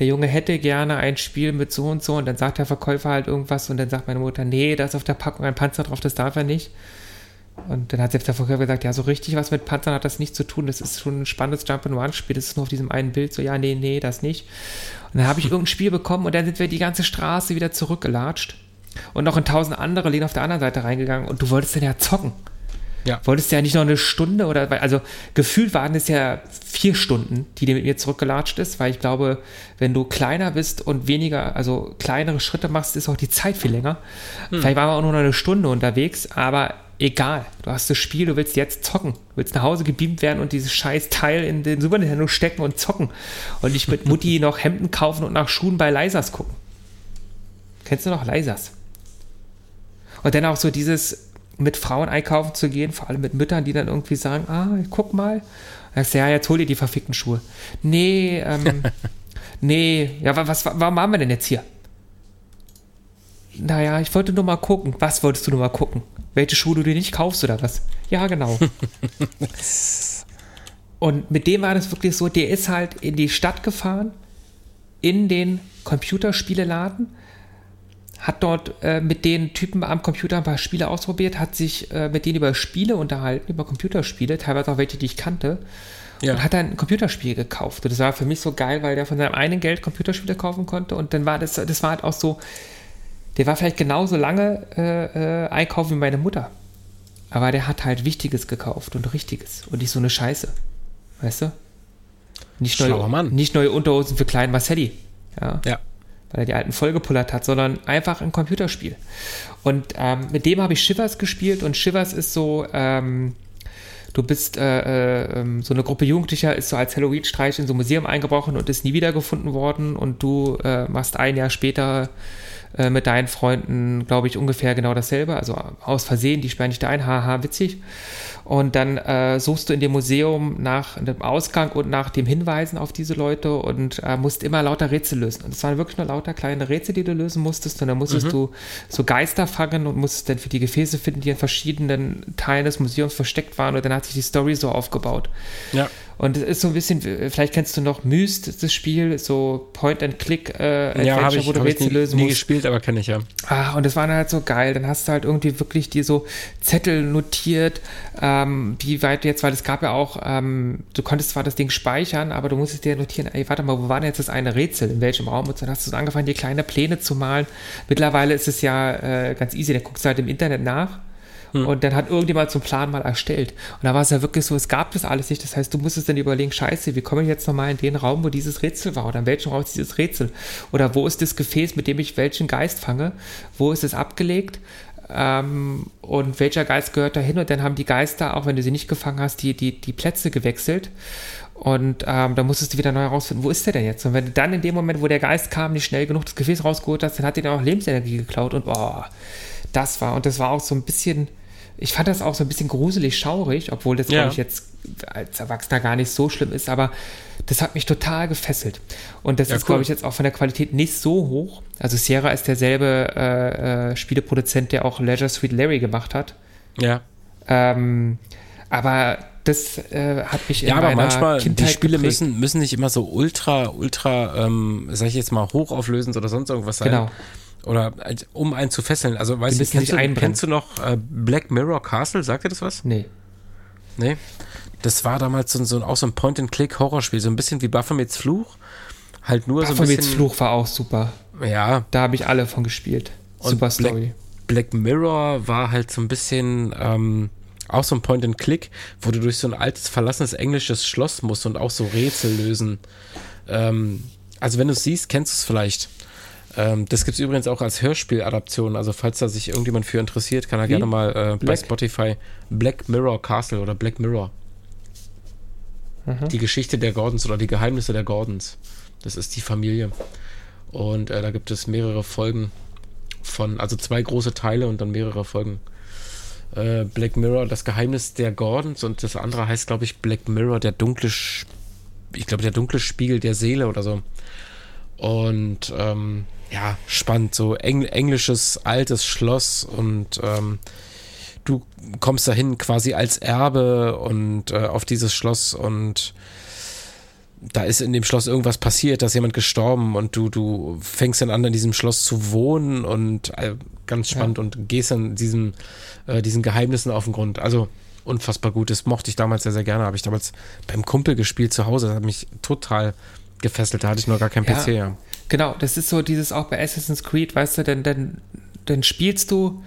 der Junge hätte gerne ein Spiel mit so und so und dann sagt der Verkäufer halt irgendwas und dann sagt meine Mutter, nee, da ist auf der Packung ein Panzer drauf, das darf er nicht. Und dann hat selbst der Verkäufer gesagt, ja, so richtig was mit Panzern hat das nichts zu tun. Das ist schon ein spannendes Jump-and-Run-Spiel. Das ist nur auf diesem einen Bild so, ja, nee, nee, das nicht. Und dann habe ich irgendein Spiel bekommen und dann sind wir die ganze Straße wieder zurückgelatscht. Und noch in tausend andere Läden auf der anderen Seite reingegangen. Und du wolltest dann ja zocken. Ja. Wolltest ja nicht noch eine Stunde oder, also gefühlt waren es ja vier Stunden, die dir mit mir zurückgelatscht ist, weil ich glaube, wenn du kleiner bist und weniger, also kleinere Schritte machst, ist auch die Zeit viel länger. Vielleicht waren wir auch nur noch eine Stunde unterwegs, aber egal. Du hast das Spiel, du willst jetzt zocken. Du willst nach Hause gebeamt werden und dieses scheiß Teil in den Super Nintendo stecken und zocken. Und nicht mit Mutti noch Hemden kaufen und nach Schuhen bei Leisers gucken. Kennst du noch Leisers? Und dann auch so dieses mit Frauen einkaufen zu gehen, vor allem mit Müttern, die dann irgendwie sagen, ah, guck mal. Sagst ja, jetzt hol dir die verfickten Schuhe. Nee, ähm, nee, ja, wa- was, warum waren wir denn jetzt hier? Naja, ich wollte nur mal gucken. Was wolltest du nur mal gucken? Welche Schuhe du dir nicht kaufst oder was? Ja, genau. Und mit dem war das wirklich so, der ist halt in die Stadt gefahren, in den Computerspieleladen, hat dort äh, mit den Typen am Computer ein paar Spiele ausprobiert, hat sich äh, mit denen über Spiele unterhalten, über Computerspiele, teilweise auch welche, die ich kannte, Ja. und hat dann ein Computerspiel gekauft. Und das war für mich so geil, weil der von seinem eigenen Geld Computerspiele kaufen konnte. Und dann war das, das war halt auch so, der war vielleicht genauso lange äh, äh, einkaufen wie meine Mutter. Aber der hat halt Wichtiges gekauft und Richtiges und nicht so eine Scheiße. Weißt du? Nicht neue, Mann. nicht neue Unterhosen für kleinen Marcelli. Ja Ja. weil er die alten vollgepullert hat, sondern einfach ein Computerspiel. Und ähm, mit dem habe ich Shivers gespielt und Shivers ist so, ähm, du bist äh, äh, ähm, so eine Gruppe Jugendlicher, ist so als Halloween-Streich in so ein Museum eingebrochen und ist nie wiedergefunden worden und du äh, machst ein Jahr später äh, mit deinen Freunden, glaube ich, ungefähr genau dasselbe, also aus Versehen, die sperren dich da ein, haha, witzig. Und dann äh, suchst du in dem Museum nach dem Ausgang und nach dem Hinweisen auf diese Leute und äh, musst immer lauter Rätsel lösen. Und es waren wirklich nur lauter kleine Rätsel, die du lösen musstest. Und dann musstest du so Geister fangen und musstest dann für die Gefäße finden, die in verschiedenen Teilen des Museums versteckt waren. Und dann hat sich die Story so aufgebaut. Ja. Und es ist so ein bisschen, vielleicht kennst du noch Myst, das Spiel, so Point-and-Click äh, Ja, ich, wo du Rätsel nie, lösen nie musst. gespielt, aber kenne ich ja. Ah, und das war dann halt so geil. Dann hast du halt irgendwie wirklich dir so Zettel notiert, ähm, wie weit jetzt, weil es gab ja auch, ähm, du konntest zwar das Ding speichern, aber du musstest dir notieren, ey, warte mal, wo war denn jetzt das eine Rätsel, in welchem Raum? Und dann hast du so angefangen, dir kleine Pläne zu malen. Mittlerweile ist es ja äh, ganz easy, da guckst du halt im Internet nach. Und dann hat irgendjemand so einen Plan mal erstellt. Und da war es ja wirklich so, es gab das alles nicht. Das heißt, du musstest dann überlegen, scheiße, wie komme ich jetzt nochmal in den Raum, wo dieses Rätsel war? Oder in welchem Raum ist dieses Rätsel? Oder wo ist das Gefäß, mit dem ich welchen Geist fange? Wo ist es abgelegt? Ähm, und welcher Geist gehört dahin? Und dann haben die Geister, auch wenn du sie nicht gefangen hast, die, die, die Plätze gewechselt. Und ähm, da musstest du wieder neu herausfinden, wo ist der denn jetzt? Und wenn du dann in dem Moment, wo der Geist kam, nicht schnell genug das Gefäß rausgeholt hast, dann hat dir dann auch Lebensenergie geklaut. Und boah, das war, und das war auch so ein bisschen, ich fand das auch so ein bisschen gruselig schaurig, obwohl das, Ja. glaube ich, jetzt als Erwachsener gar nicht so schlimm ist, aber das hat mich total gefesselt. Und das Ja, ist, cool. glaube ich, jetzt auch von der Qualität nicht so hoch. Also Sierra ist derselbe äh, äh, Spieleproduzent, der auch Leisure Suite Larry gemacht hat. Ja. Ähm, aber das äh, hat mich in Ja, aber meiner manchmal, Kindheit die Spiele geprägt. müssen, müssen nicht immer so ultra, ultra, ähm, sag ich jetzt mal, hochauflösend oder sonst irgendwas sein. Genau. Oder als- um einen zu fesseln. Also, weißt du, müssen kennst, sich du, einbrennen. kennst du noch äh, Black Mirror Castle? Sagt dir das was? Nee. Nee. Das war damals so, so, auch so ein Point-and-Click-Horrorspiel, so ein bisschen wie Baphomets Fluch. Halt nur so ein Baphomets bisschen. Fluch war auch super. Ja, Da habe ich alle von gespielt. Und super Black- Story. Black Mirror war halt so ein bisschen ähm, auch so ein Point-and-Click, wo du durch so ein altes, verlassenes englisches Schloss musst und auch so Rätsel lösen. Ähm, also wenn du es siehst, kennst du es vielleicht. Ähm, das gibt es übrigens auch als Hörspieladaption. Also falls da sich irgendjemand für interessiert, kann er Wie? gerne mal äh, bei? Spotify Black Mirror Castle oder Black Mirror. Die Geschichte der Gordons oder die Geheimnisse der Gordons. Das ist die Familie. Und äh, da gibt es mehrere Folgen von, also zwei große Teile und dann mehrere Folgen. Äh, Black Mirror, das Geheimnis der Gordons und das andere heißt, glaube ich, Black Mirror, der dunkle ich glaube, der dunkle Spiegel der Seele oder so. Und ähm, ja, spannend, so Engl englisches altes Schloss und ähm, du kommst dahin quasi als Erbe und äh, auf dieses Schloss und da ist in dem Schloss irgendwas passiert, da ist jemand gestorben und du, du fängst dann an, in diesem Schloss zu wohnen und äh, ganz spannend ja. und gehst dann diesen, äh, diesen Geheimnissen auf den Grund. Also unfassbar gut. Das mochte ich damals sehr, sehr gerne. Habe ich damals beim Kumpel gespielt zu Hause. Das hat mich total gefesselt. Da hatte ich noch gar keinen ja, PC. Ja. Genau, das ist so dieses auch bei Assassin's Creed, weißt du, denn, denn, dann spielst du,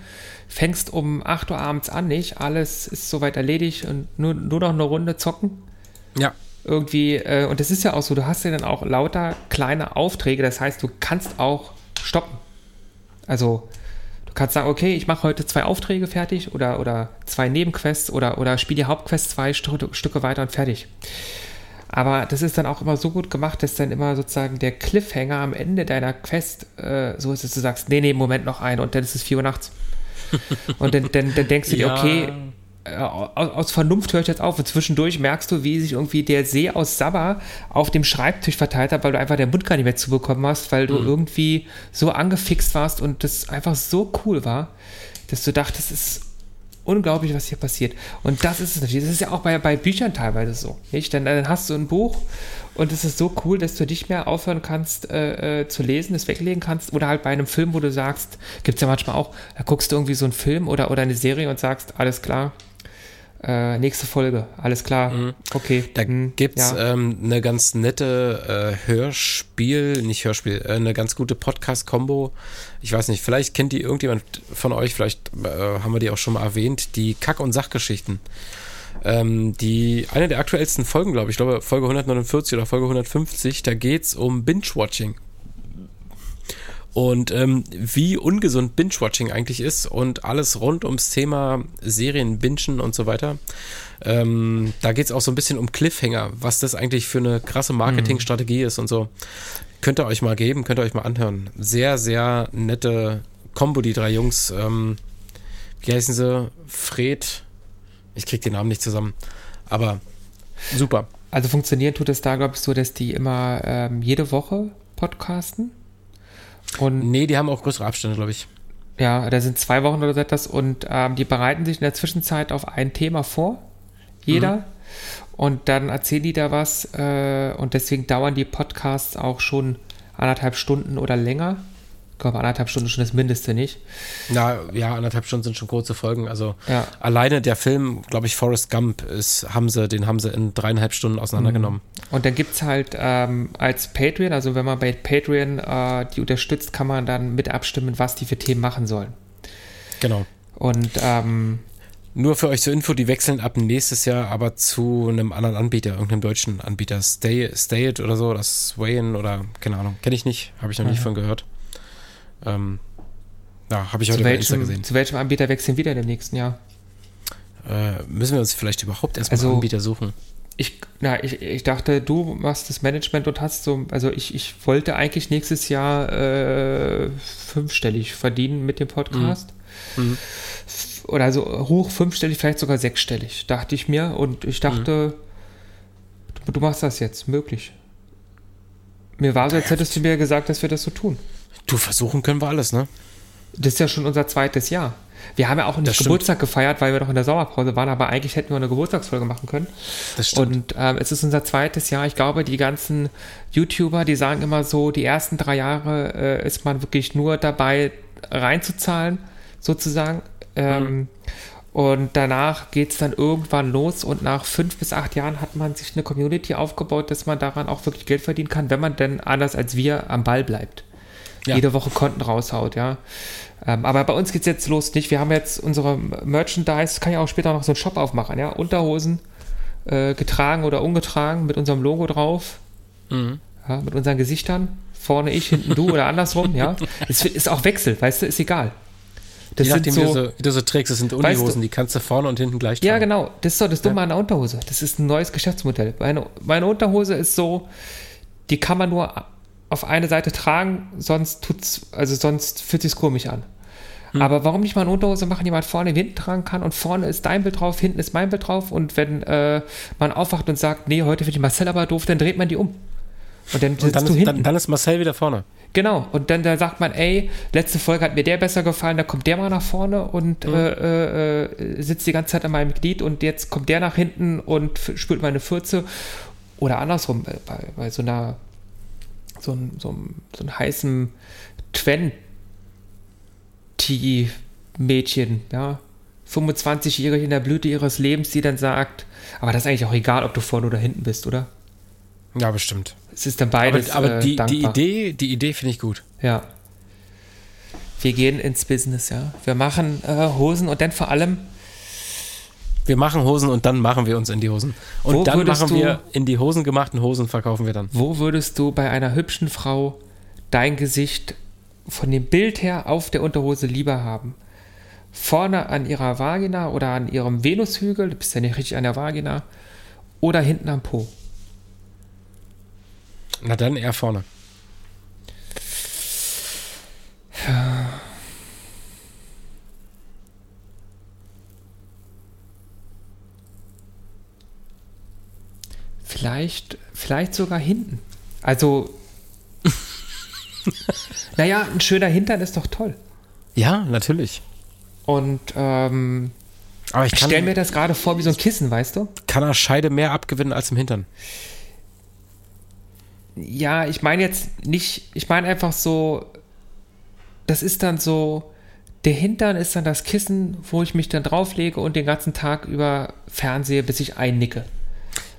fängst um 8 Uhr abends an, nicht? Alles ist soweit erledigt und nur, nur noch eine Runde zocken. Ja irgendwie, äh, und das ist ja auch so, du hast ja dann auch lauter kleine Aufträge, das heißt, du kannst auch stoppen. Also, du kannst sagen, okay, ich mache heute zwei Aufträge fertig oder, oder zwei Nebenquests oder, oder spiele die Hauptquest zwei St Stücke weiter und fertig. Aber das ist dann auch immer so gut gemacht, dass dann immer sozusagen der Cliffhanger am Ende deiner Quest äh, so ist, dass du sagst, nee, nee, Moment noch ein und dann ist es 4 Uhr nachts. und dann, dann, dann denkst du dir, ja. okay, äh, aus Vernunft höre ich jetzt auf und zwischendurch merkst du, wie sich irgendwie der See aus Sabba auf dem Schreibtisch verteilt hat, weil du einfach den Mund gar nicht mehr zubekommen hast, weil du mhm. irgendwie so angefixt warst und das einfach so cool war, dass du dachtest, es ist unglaublich, was hier passiert. Und das ist es natürlich. Das ist ja auch bei, bei Büchern teilweise so. Nicht? Dann, dann hast du ein Buch und es ist so cool, dass du nicht mehr aufhören kannst äh, äh, zu lesen, es weglegen kannst. Oder halt bei einem Film, wo du sagst, gibt es ja manchmal auch, da guckst du irgendwie so einen Film oder, oder eine Serie und sagst, alles klar, äh, nächste Folge, alles klar. Mhm. Okay. Da mhm, gibt's ja. ähm, eine ganz nette äh, Hörspiel, nicht Hörspiel, äh, eine ganz gute Podcast-Kombo. Ich weiß nicht, vielleicht kennt die irgendjemand von euch, vielleicht äh, haben wir die auch schon mal erwähnt, die Kack- und Sachgeschichten. Ähm, die eine der aktuellsten Folgen, glaube ich, ich glaube Folge 149 oder Folge 150, da geht's um Binge-Watching und ähm, wie ungesund Binge-Watching eigentlich ist und alles rund ums Thema Serien, Bingen und so weiter. Ähm, da geht es auch so ein bisschen um Cliffhanger, was das eigentlich für eine krasse Marketingstrategie mhm. ist und so. Könnt ihr euch mal geben, könnt ihr euch mal anhören. Sehr, sehr nette Kombo, die drei Jungs. Ähm, wie heißen sie? Fred. Ich krieg den Namen nicht zusammen. Aber super. Also funktionieren tut es da, glaube ich, so, dass die immer ähm, jede Woche podcasten. Und nee, die haben auch größere Abstände, glaube ich. Ja, da sind zwei Wochen oder so etwas und ähm, die bereiten sich in der Zwischenzeit auf ein Thema vor, jeder. Mhm. Und dann erzählen die da was äh, und deswegen dauern die Podcasts auch schon anderthalb Stunden oder länger glaube, anderthalb Stunden schon das Mindeste, nicht? Na, ja, anderthalb Stunden sind schon kurze Folgen. Also ja. alleine der Film, glaube ich, Forrest Gump, ist, haben sie, den haben sie in dreieinhalb Stunden auseinandergenommen. Mhm. Und dann gibt es halt ähm, als Patreon, also wenn man bei Patreon äh, die unterstützt, kann man dann mit abstimmen, was die für Themen machen sollen. Genau. Und ähm, nur für euch zur Info, die wechseln ab nächstes Jahr aber zu einem anderen Anbieter, irgendeinem deutschen Anbieter. Stay, Stay It oder so, das Swayen oder keine Ahnung. Kenne ich nicht, habe ich noch mhm. nicht von gehört. Ähm, ja, habe ich heute zu welchem, gesehen. Zu welchem Anbieter wechseln wir denn im nächsten Jahr? Äh, müssen wir uns vielleicht überhaupt erstmal also, Anbieter suchen? Ich, na, ich, ich dachte, du machst das Management und hast so, also ich, ich wollte eigentlich nächstes Jahr äh, fünfstellig verdienen mit dem Podcast. Mhm. Mhm. Oder so hoch fünfstellig, vielleicht sogar sechsstellig, dachte ich mir. Und ich dachte, mhm. du, du, machst das jetzt, möglich. Mir war so, als hättest du mir gesagt, dass wir das so tun. Du, versuchen können wir alles, ne? Das ist ja schon unser zweites Jahr. Wir haben ja auch nicht Geburtstag gefeiert, weil wir noch in der Sommerpause waren, aber eigentlich hätten wir eine Geburtstagsfolge machen können. Das stimmt. Und ähm, es ist unser zweites Jahr. Ich glaube, die ganzen YouTuber, die sagen immer so, die ersten drei Jahre äh, ist man wirklich nur dabei, reinzuzahlen, sozusagen. Ähm, mhm. Und danach geht es dann irgendwann los und nach fünf bis acht Jahren hat man sich eine Community aufgebaut, dass man daran auch wirklich Geld verdienen kann, wenn man denn anders als wir am Ball bleibt ja. jede Woche Konten raushaut, ja. Ähm, aber bei uns geht es jetzt los nicht. Wir haben jetzt unsere Merchandise, kann ich auch später noch so einen Shop aufmachen, ja. Unterhosen, äh, getragen oder ungetragen, mit unserem Logo drauf, mhm. ja, mit unseren Gesichtern. Vorne ich, hinten du oder andersrum, ja. Es ist auch Wechsel, weißt du, ist egal. Das Je nachdem, so, wie, du so, wie, du so, trägst, das sind Unihosen, die kannst du vorne und hinten gleich tragen. Ja, genau. Das ist so das Dumme ja. an der Unterhose. Das ist ein neues Geschäftsmodell. Meine, meine Unterhose ist so, die kann man nur auf eine Seite tragen, sonst tut's, also sonst fühlt sich's komisch an. Aber warum nicht mal eine Unterhose machen, die man vorne hinten tragen kann und vorne ist dein Bild drauf, hinten ist mein Bild drauf und wenn äh, man aufwacht und sagt, nee, heute finde ich Marcel aber doof, dann dreht man die um. Und dann sitzt Und dann du ist, hinten. dann, dann ist Marcel wieder vorne. Genau, und dann da sagt man, ey, letzte Folge hat mir der besser gefallen, da kommt der mal nach vorne und Mhm. äh, äh, sitzt die ganze Zeit an meinem Glied und jetzt kommt der nach hinten und spült meine Fürze. Oder andersrum, bei, bei so einer, so, ein, so, so einem heißen Twenty-Mädchen, ja, 25-Jährige in der Blüte ihres Lebens, die dann sagt, aber das ist eigentlich auch egal, ob du vorne oder hinten bist, oder? Ja, bestimmt. Es ist dann Aber, beides aber äh, die, die dankbar. Idee, die Idee finde ich gut. Ja. Wir gehen ins Business, ja. Wir machen äh, Hosen und dann vor allem, Wir machen Hosen und dann machen wir uns in die Hosen. Und Wo dann machen wir in die Hosen gemachten Hosen verkaufen wir dann. wo würdest du bei einer hübschen Frau dein Gesicht von dem Bild her auf der Unterhose lieber haben? Vorne an ihrer Vagina oder an ihrem Venushügel, du bist ja nicht richtig an der Vagina, oder hinten am Po? Na dann eher vorne. Vielleicht, vielleicht sogar hinten. Also, naja, ein schöner Hintern ist doch toll. Ja, natürlich. Und ähm, Aber ich ich stelle mir das gerade vor wie so ein Kissen, weißt du? kann er Scheide mehr abgewinnen als im Hintern. Ja, ich meine jetzt nicht, ich meine einfach so, das ist dann so, der Hintern ist dann das Kissen, wo ich mich dann drauflege und den ganzen Tag über fernsehe, bis ich einnicke.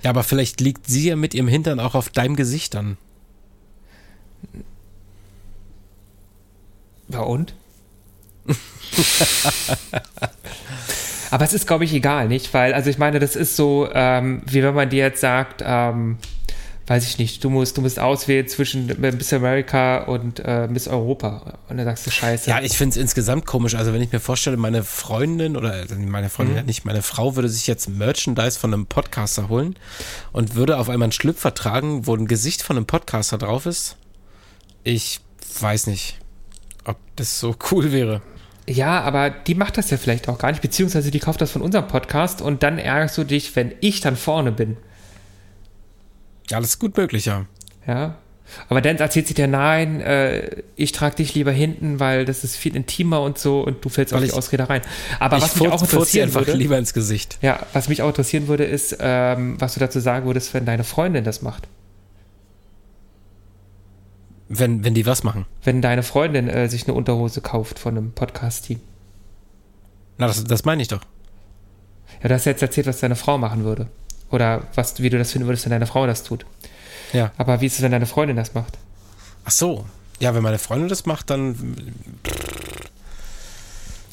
Ja, aber vielleicht liegt sie ja mit ihrem Hintern auch auf deinem Gesicht dann. Ja und? Aber es ist, glaube ich, egal, nicht? Weil, also ich meine, das ist so, ähm, wie wenn man dir jetzt sagt, ähm, weiß ich nicht, du musst, du musst auswählen zwischen Miss America und äh, Miss Europa. Und dann sagst du Scheiße. Ja, ich finde es insgesamt komisch. Also wenn ich mir vorstelle, meine Freundin oder also meine Freundin, ja nicht meine Frau würde sich jetzt Merchandise von einem Podcaster holen und würde auf einmal einen Schlüpfer tragen, wo ein Gesicht von einem Podcaster drauf ist. Ich weiß nicht, ob das so cool wäre. Ja, aber die macht das ja vielleicht auch gar nicht, beziehungsweise die kauft das von unserem Podcast und dann ärgerst du dich, wenn ich dann vorne bin. Ist gut möglich, ja. Ja. Aber dann erzählt sie dir, nein, äh, ich trage dich lieber hinten, weil das ist viel intimer und so und du fällst auf die ich- Ausrede rein. Aber was ich mich auch interessieren einfach würde, lieber ins Gesicht. ja, was mich auch interessieren würde, ist, ähm, was du dazu sagen würdest, wenn deine Freundin das macht. Wenn, wenn die was machen. Wenn deine Freundin äh, sich eine Unterhose kauft von einem Podcast-Team. Na, das, das meine ich doch. Ja, du hast jetzt erzählt, was deine Frau machen würde. Oder was, wie du das finden würdest, wenn deine Frau das tut. Ja. Aber wie ist es, wenn deine Freundin das macht? Ach so. Ja, wenn meine Freundin das macht, dann.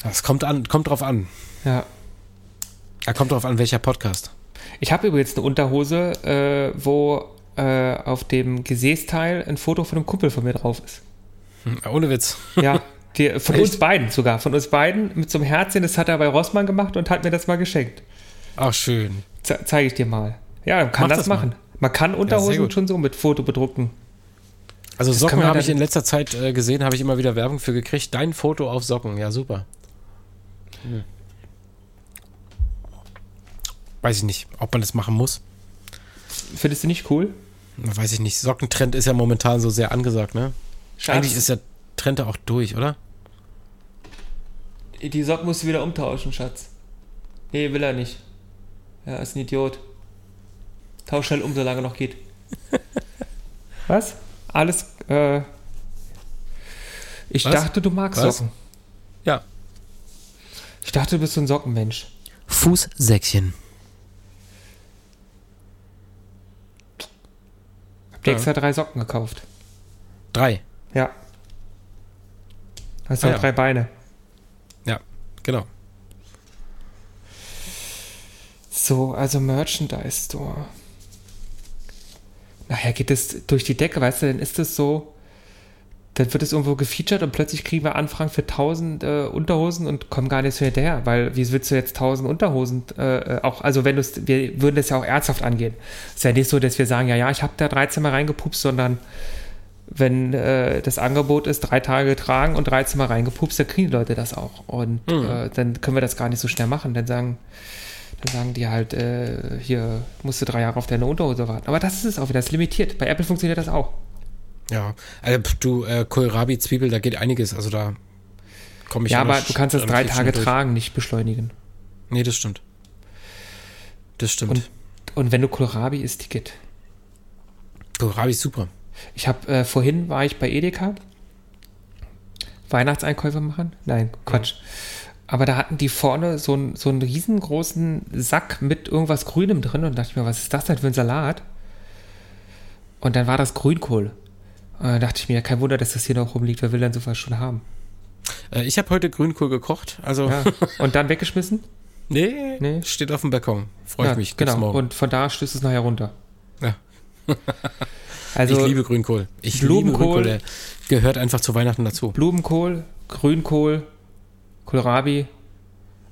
Das kommt an, kommt drauf an. Ja. Ja, kommt drauf an, welcher Podcast. Ich habe übrigens eine Unterhose, äh, wo äh, auf dem Gesäßteil ein Foto von einem Kumpel von mir drauf ist. Hm, Ohne Witz. Ja, die, von Echt? uns beiden sogar. Von uns beiden mit so einem Herzchen. Das hat er bei Rossmann gemacht und hat mir das mal geschenkt. Ach, schön. Ze zeige ich dir mal. Ja, man kann Mach das, das machen. Man kann Unterhosen gut. schon so mit Foto bedrucken. Also kann Socken habe ich in letzter Zeit äh, gesehen, habe ich immer wieder Werbung für gekriegt. Dein Foto auf Socken, ja super. Hm. Weiß ich nicht, ob man das machen muss. Findest du nicht cool? Weiß ich nicht. Sockentrend ist ja momentan so sehr angesagt, ne? Eigentlich ist der Trend da auch durch, oder? Die Socken musst du wieder umtauschen, Schatz. Nee, will er nicht. Ja, ist ein Idiot. Tausch schnell um, solange noch geht. Was? Alles, äh. Ich Was? dachte, du magst Was? Socken. Ja. Ich dachte, du bist so ein Sockenmensch. Fußsäckchen. Hab dir Ja. extra drei Socken gekauft. Drei. Ja. Hast Ah, auch ja. drei Beine. Ja, genau. So, also Merchandise Store. Nachher geht es durch die Decke, weißt du, dann ist es so, dann wird es irgendwo gefeatured und plötzlich kriegen wir Anfragen für 1000 äh, Unterhosen und kommen gar nicht so hinterher, weil wie willst du jetzt 1000 Unterhosen äh, äh, auch, also wenn du es, wir würden das ja auch ernsthaft angehen. Ist ja nicht so, dass wir sagen, ja, ja, ich habe da 13 mal reingepupst, sondern wenn äh, das Angebot ist, drei Tage getragen und 13 Mal reingepupst, dann kriegen die Leute das auch. Und Mhm. dann können wir das gar nicht so schnell machen. Dann sagen, sagen die halt, äh, hier musst du drei Jahre auf deine Unterhose warten. Aber das ist es auch wieder, das ist limitiert. Bei Apple funktioniert das auch. Ja, also, du, äh, Kohlrabi, Zwiebel, da geht einiges. Also da komme ich ja, aber du kannst das drei Tage durch. tragen, nicht beschleunigen. Nee, das stimmt. Das stimmt. Und, und wenn du Kohlrabi isst, Ticket. Kohlrabi ist super. Ich habe äh, vorhin war ich bei Edeka Weihnachtseinkäufe machen. Nein, Quatsch. Aber da hatten die vorne so, einen- so einen riesengroßen Sack mit irgendwas Grünem drin und dachte ich mir, was ist das denn für ein Salat? Und dann war das Grünkohl. Und dann dachte ich mir, kein Wunder, dass das hier noch rumliegt. Wer will denn sowas schon haben? Äh, ich habe heute Grünkohl gekocht. Also, Ja. Und dann weggeschmissen? nee, Nee. steht auf dem Balkon. Freue ja, ich mich. Genau. morgen. Und von da stößt es nachher runter. Ja. Also ich liebe Grünkohl. Ich Blumenkohl. liebe Grünkohl. Der gehört einfach zu Weihnachten dazu. Blumenkohl, Grünkohl, Kohlrabi,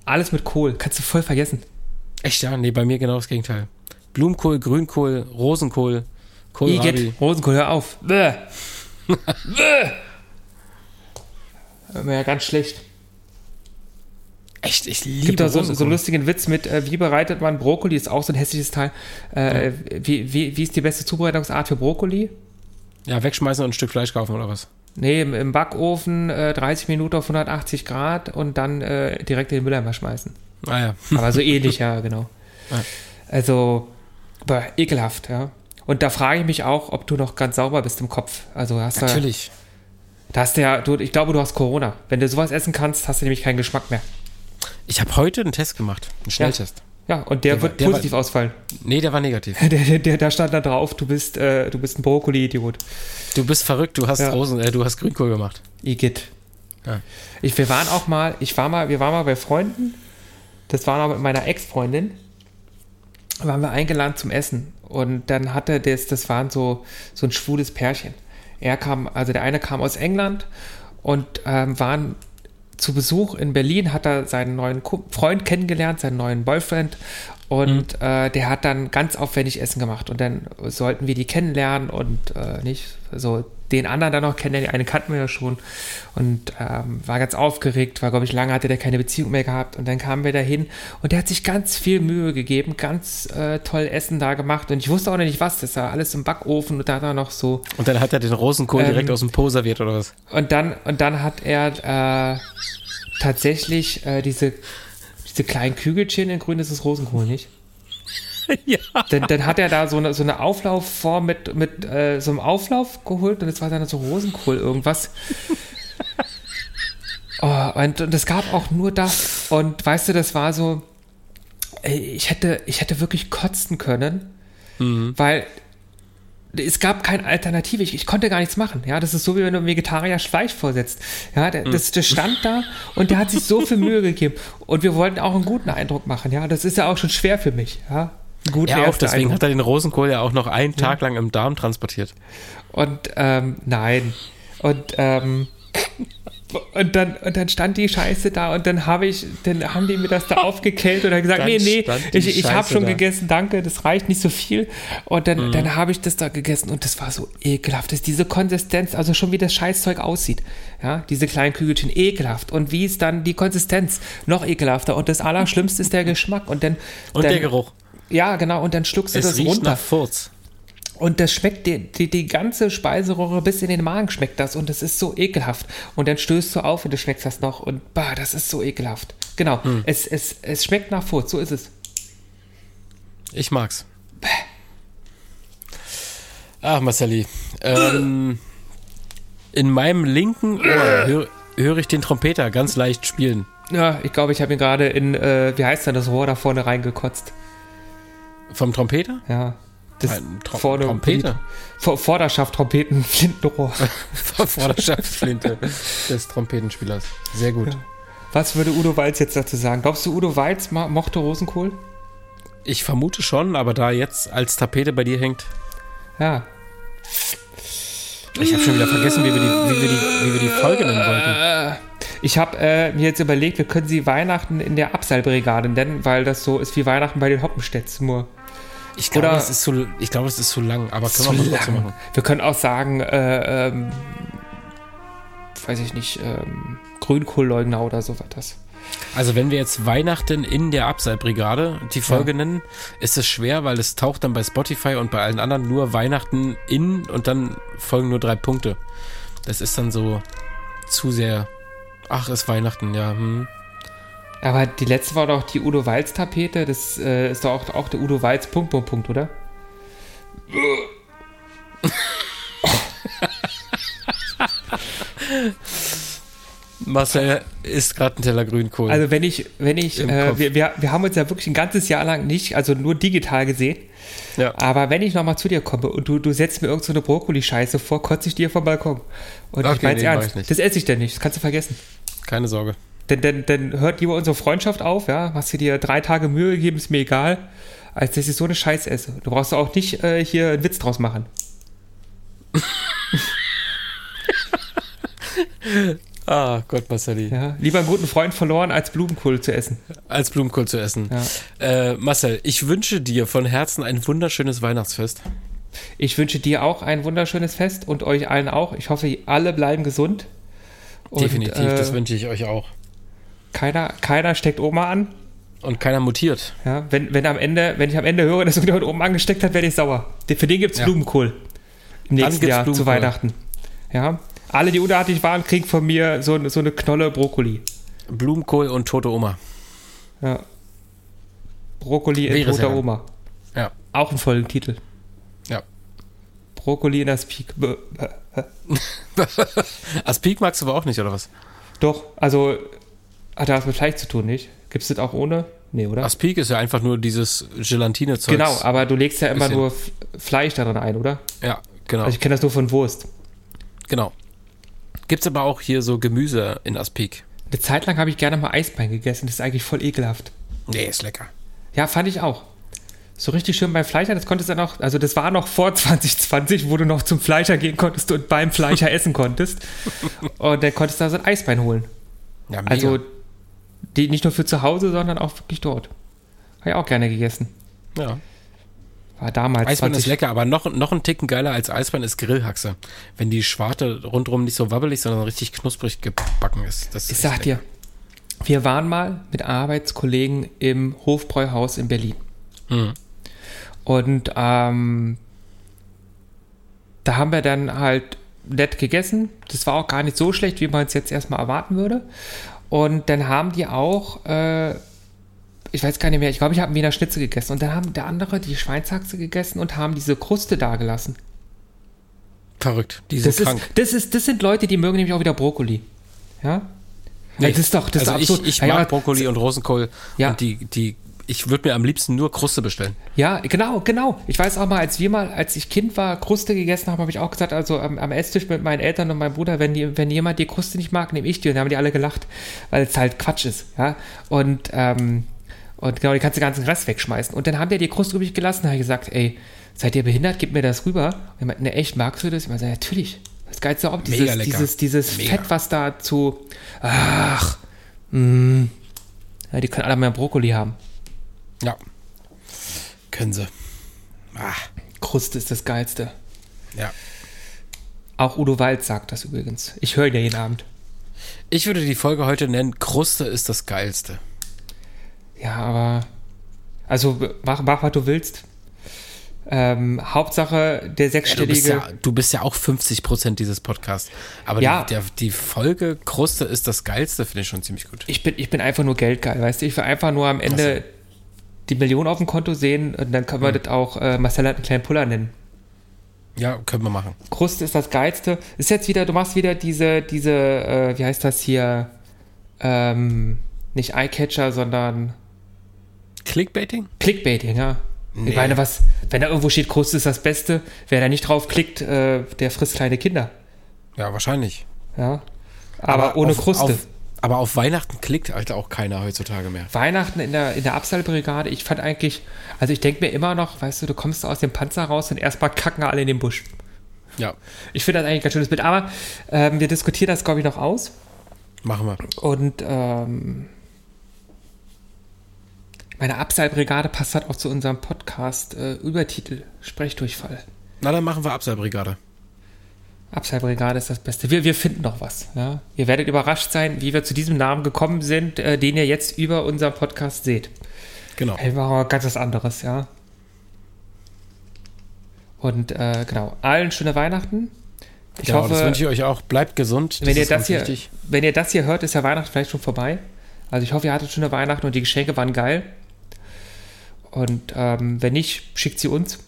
alles mit Kohl. Kannst du voll vergessen. Echt, ja? Nee, bei mir genau das Gegenteil. Blumenkohl, Grünkohl, Rosenkohl, Kohlrabi. Igitt, Rosenkohl, hör auf. Bäh. Bäh. Ja, ganz schlecht. Echt, ich Es liebe gibt da so, so einen lustigen Witz mit, äh, wie bereitet man Brokkoli? Ist auch so ein hässliches Teil. Äh, wie, wie, wie ist die beste Zubereitungsart für Brokkoli? Ja, wegschmeißen und ein Stück Fleisch kaufen oder was? Nee, im, Backofen äh, 30 Minuten auf 180 Grad und dann äh, direkt in den Mülleimer schmeißen. Ah ja. Aber so ähnlich, ja, genau. Ja. Also, boah, ekelhaft, ja. Und da frage ich mich auch, ob du noch ganz sauber bist im Kopf. Also hast du, Natürlich. da hast du ja, du, ich glaube, du hast Corona. Wenn du sowas essen kannst, hast du nämlich keinen Geschmack mehr. Ich habe heute einen Test gemacht. Einen Schnelltest. Ja, und der, Der war- wird der war- positiv ausfallen. Nee, der war negativ. Der, der, der, da stand da drauf, du bist, äh, du bist ein Brokkoli-Idiot. Du bist verrückt, du hast Ja. Rosen, äh, du hast Grünkohl gemacht. Igitt. Ja. Ich, wir waren auch mal, ich war mal, wir waren mal bei Freunden. Das war noch mit meiner Ex-Freundin. Waren wir eingeladen zum Essen. Und dann hatte das, das waren so, so ein schwules Pärchen. Er kam, also der eine kam aus England und ähm, waren zu Besuch in Berlin, hat er seinen neuen Freund kennengelernt, seinen neuen Boyfriend. Und äh, der hat dann ganz aufwendig Essen gemacht. Und dann sollten wir die kennenlernen und äh, nicht so den anderen dann noch kennenlernen. Die eine kannten wir ja schon. Und ähm, war ganz aufgeregt, war, glaube ich, lange hatte der keine Beziehung mehr gehabt. Und dann kamen wir dahin und der hat sich ganz viel Mühe gegeben, ganz äh, toll Essen da gemacht. Und ich wusste auch noch nicht was. Das war alles im Backofen und da hat er noch so Und dann hat er den Rosenkohl Ähm, direkt aus dem Po serviert oder was? und dann, und dann hat er äh, tatsächlich äh, diese, diese kleinen Kügelchen in grün, das ist Rosenkohl, nicht? ja. Dann, dann hat er da so eine, so eine Auflaufform mit, mit äh, so einem Auflauf geholt und das war dann so Rosenkohl irgendwas. Oh, und, und es gab auch nur das. Und weißt du, das war so, ey, ich hätte, ich hätte wirklich kotzen können, weil es gab keine Alternative. Ich, ich konnte gar nichts machen. Ja, das ist so, wie wenn du einem Vegetarier Fleisch vorsetzt. Ja, der, das, das stand da und der hat sich so viel Mühe gegeben. Und wir wollten auch einen guten Eindruck machen. Ja, das ist ja auch schon schwer für mich. Ja, guten Ja, auch deswegen Eindruck. hat er den Rosenkohl ja auch noch einen Tag lang im Darm transportiert. Und ähm, nein. Und ähm, und dann, und dann stand die Scheiße da und dann habe ich, dann haben die mir das da aufgekellt dann gesagt, Dann nee, nee, ich, ich habe schon da. gegessen, danke, das reicht nicht so viel. Und dann, dann habe ich das da gegessen und das war so ekelhaft. Das ist diese Konsistenz, also schon wie das Scheißzeug aussieht. Ja, diese kleinen Kügelchen, ekelhaft. Und wie ist dann die Konsistenz? Noch ekelhafter. Und das Allerschlimmste ist der Geschmack. Und dann. Und dann, der Geruch. Ja, genau. Und dann schluckst du Es das riecht runter. nach Furz. Und das schmeckt, die, die, die ganze Speiseröhre bis in den Magen schmeckt das und das ist so ekelhaft. Und dann stößt du auf und du schmeckst das noch und bah, das ist so ekelhaft. Genau, es, es, es schmeckt nach Furz, so ist es. Ich mag's. Ach, Marcelli. Ähm, in meinem linken Ohr höre hör ich den Trompeter ganz leicht spielen. Ja, ich glaube, ich habe ihn gerade in, äh, wie heißt denn das Rohr da vorne reingekotzt. Vom Trompeter? Ja. Das Ein Trom vorne- Trompeter? Vor, Vorderschaft, Trompeten, Flintenrohr. Vorderschaftsflinte des Trompetenspielers. Sehr gut. Was würde Udo Walz jetzt dazu sagen? Glaubst du, Udo Walz mochte Rosenkohl? Ich vermute schon, aber da jetzt als Tapete bei dir hängt, Ja. ich habe schon wieder vergessen, wie wir die, wie wir die, wie wir die Folge nennen wollten. Ich habe äh, mir jetzt überlegt, wir können sie Weihnachten in der Abseilbrigade nennen, weil das so ist wie Weihnachten bei den Hoppenstedts. Nur Ich glaube, es ist zu, ich glaube, es ist zu lang, aber Zu können wir mal lang. machen. Wir können auch sagen, äh, ähm, weiß ich nicht, ähm, Grünkohlleugner oder so was. Also wenn wir jetzt Weihnachten in der Abseilbrigade die Folge Ja. nennen, ist es schwer, weil es taucht dann bei Spotify und bei allen anderen nur Weihnachten in und dann folgen nur drei Punkte. Das ist dann so zu sehr. Ach, ist Weihnachten, ja. Hm. Aber die letzte war doch die Udo Walz Tapete. Das äh, ist doch auch, auch der Udo Walz Punkt, Punkt, Punkt, oder? Marcel isst gerade einen Teller Grünkohl. Also wenn ich, wenn ich, äh, wir, wir, wir haben uns ja wirklich ein ganzes Jahr lang nicht, also nur digital gesehen. ja. Aber wenn ich nochmal zu dir komme und du, du setzt mir irgend so eine Brokkoli-Scheiße vor, kotze ich dir vom Balkon. Und ich Okay, mein's nee, mach ernst. ich nicht. Das esse ich denn nicht, das kannst du vergessen. Keine Sorge. Denn, denn, denn hört lieber unsere Freundschaft auf, ja. Hast du dir drei Tage Mühe gegeben, ist mir egal, als dass ich so eine Scheiß esse. Du brauchst auch nicht äh, hier einen Witz draus machen. Ah, Gott, Marceli. Ja. Lieber einen guten Freund verloren, als Blumenkohl zu essen. Als Blumenkohl zu essen. Ja. Äh, Marcel, ich wünsche dir von Herzen ein wunderschönes Weihnachtsfest. Ich wünsche dir auch ein wunderschönes Fest und euch allen auch. Ich hoffe, alle bleiben gesund. Und, Definitiv, äh, das wünsche ich euch auch. Keiner, keiner steckt Oma an. Und keiner mutiert. Ja, wenn, wenn, am Ende, wenn ich am Ende höre, dass irgendjemand oben angesteckt hat, werde ich sauer. Für den gibt es Ja. Blumenkohl. Im nächsten Jahr zu Blumenkohl. Weihnachten. Ja. Alle, die unartig waren, kriegen von mir so, so eine Knolle Brokkoli. Blumenkohl und tote Oma. Ja. Brokkoli in toter lang. Oma. Ja. Auch ein Folgentitel. Ja. Brokkoli in das Peak. Bäh. Aspik magst du aber auch nicht, oder was? Doch, also hat das mit Fleisch zu tun, nicht? Gibt es das auch ohne? Nee, oder? Aspik ist ja einfach nur dieses Gelatine-Zeug. genau, aber du legst ja immer Bisschen. nur Fleisch darin ein, oder? Ja, genau. Also ich kenne das nur von Wurst. genau. Gibt's aber auch hier so Gemüse in Aspik. Eine Zeit lang habe ich gerne mal Eisbein gegessen. Das ist eigentlich voll ekelhaft. Nee, ist lecker. Ja, fand ich auch. So richtig schön beim Fleischer, das konntest du dann noch, also das war noch vor 2020, wo du noch zum Fleischer gehen konntest und beim Fleischer essen konntest. Und dann konntest du da so ein Eisbein holen. Ja. Also die nicht nur für zu Hause, sondern auch wirklich dort. Habe ich auch gerne gegessen. ja. War damals Eisbein 20 ist lecker, aber noch, noch ein Ticken geiler als Eisbein ist Grillhaxe. Wenn die Schwarte rundherum nicht so wabbelig, sondern richtig knusprig gebacken ist. Das Ich ist sag echt dir, wir waren mal mit Arbeitskollegen im Hofbräuhaus in Berlin. Mhm. Und ähm, da haben wir dann halt nett gegessen. Das war auch gar nicht so schlecht, wie man es jetzt erstmal erwarten würde. Und dann haben die auch, äh, ich weiß gar nicht mehr, ich glaube, ich habe Wiener Schnitzel gegessen. Und dann haben der andere die Schweinshaxe gegessen und haben diese Kruste da gelassen. Verrückt. Die sind Das, krank. ist, das, ist, das sind Leute, die mögen nämlich auch wieder Brokkoli. Ja? Nee, das ist doch, das also ist absurd. ich, ich mag ja, Brokkoli und Rosenkohl Ja. und die, die, ich würde mir am liebsten nur Kruste bestellen. Ja, genau, genau. Ich weiß auch mal, als wir mal, als ich Kind war, Kruste gegessen haben, habe ich auch gesagt, also am, am Esstisch mit meinen Eltern und meinem Bruder, wenn, die, wenn jemand die Kruste nicht mag, nehme ich die. Und dann haben die alle gelacht, weil es halt Quatsch ist. Ja? Und, ähm, und genau, die kannst du den ganzen Rest wegschmeißen. Und dann haben die die Kruste übrig gelassen, da habe ich gesagt, ey, seid ihr behindert, gib mir das rüber. Und ich meinte, ne, echt, magst du das? Ich meinte, ja, natürlich. Das geilste auch, dieses, dieses, dieses Mega. Fett, was da zu, ach, mh, ja, die können alle mehr Brokkoli haben. Ja. Können sie. Ah, Kruste ist das Geilste. ja. Auch Udo Walz sagt das übrigens. Ich höre ihn ja jeden Abend. Ich würde die Folge heute nennen, Kruste ist das Geilste. Ja, aber. Also mach, mach was du willst. Ähm, Hauptsache der Ja, du, bist sechsstellige. ja, du bist ja auch 50 Prozent dieses Podcasts. Aber Ja. die, der, die Folge Kruste ist das Geilste, finde ich schon ziemlich gut. ich, bin, ich bin einfach nur geldgeil, weißt du? Ich will einfach nur am Ende die Million auf dem Konto sehen und dann können wir das auch äh, Marcel hat einen kleinen Puller nennen. Ja, können wir machen. Kruste ist das Geilste. Ist jetzt wieder, du machst wieder diese, diese, äh, wie heißt das hier? Ähm, nicht Eyecatcher, sondern Clickbaiting? Clickbaiting, ja. Nee. Ich meine, was, wenn da irgendwo steht, Kruste ist das Beste, wer da nicht drauf klickt, äh, der frisst kleine Kinder. Ja, wahrscheinlich. Ja. Aber, ohne auf, Kruste. Auf, aber auf Weihnachten klickt, Alter, auch keiner heutzutage mehr. Weihnachten in der, in der Absalbrigade, ich fand eigentlich, also ich denke mir immer noch, weißt du, du kommst aus dem Panzer raus und erstmal kacken alle in den Busch. Ja, Ich finde das eigentlich ein ganz schönes Bild. Aber ähm, wir diskutieren das, glaube ich, noch aus. machen wir. Und ähm, Meine Abseilbrigade passt halt auch zu unserem Podcast äh, Übertitel Sprechdurchfall. Na, dann machen wir Abseilbrigade. Abseilbrigade ist das Beste. Wir, wir finden noch was. Ja? Ihr werdet überrascht sein, wie wir zu diesem Namen gekommen sind, äh, den ihr jetzt über unseren Podcast seht. Genau. War ganz was anderes, ja. Und äh, genau, allen schöne Weihnachten. Ich genau, hoffe, das wünsche ich euch auch. Bleibt gesund. wenn ihr, das hier, wichtig. wenn ihr das hier hört, ist ja Weihnachten vielleicht schon vorbei. Also ich hoffe, ihr hattet schöne Weihnachten und die Geschenke waren geil. Und ähm, wenn nicht, schickt sie uns.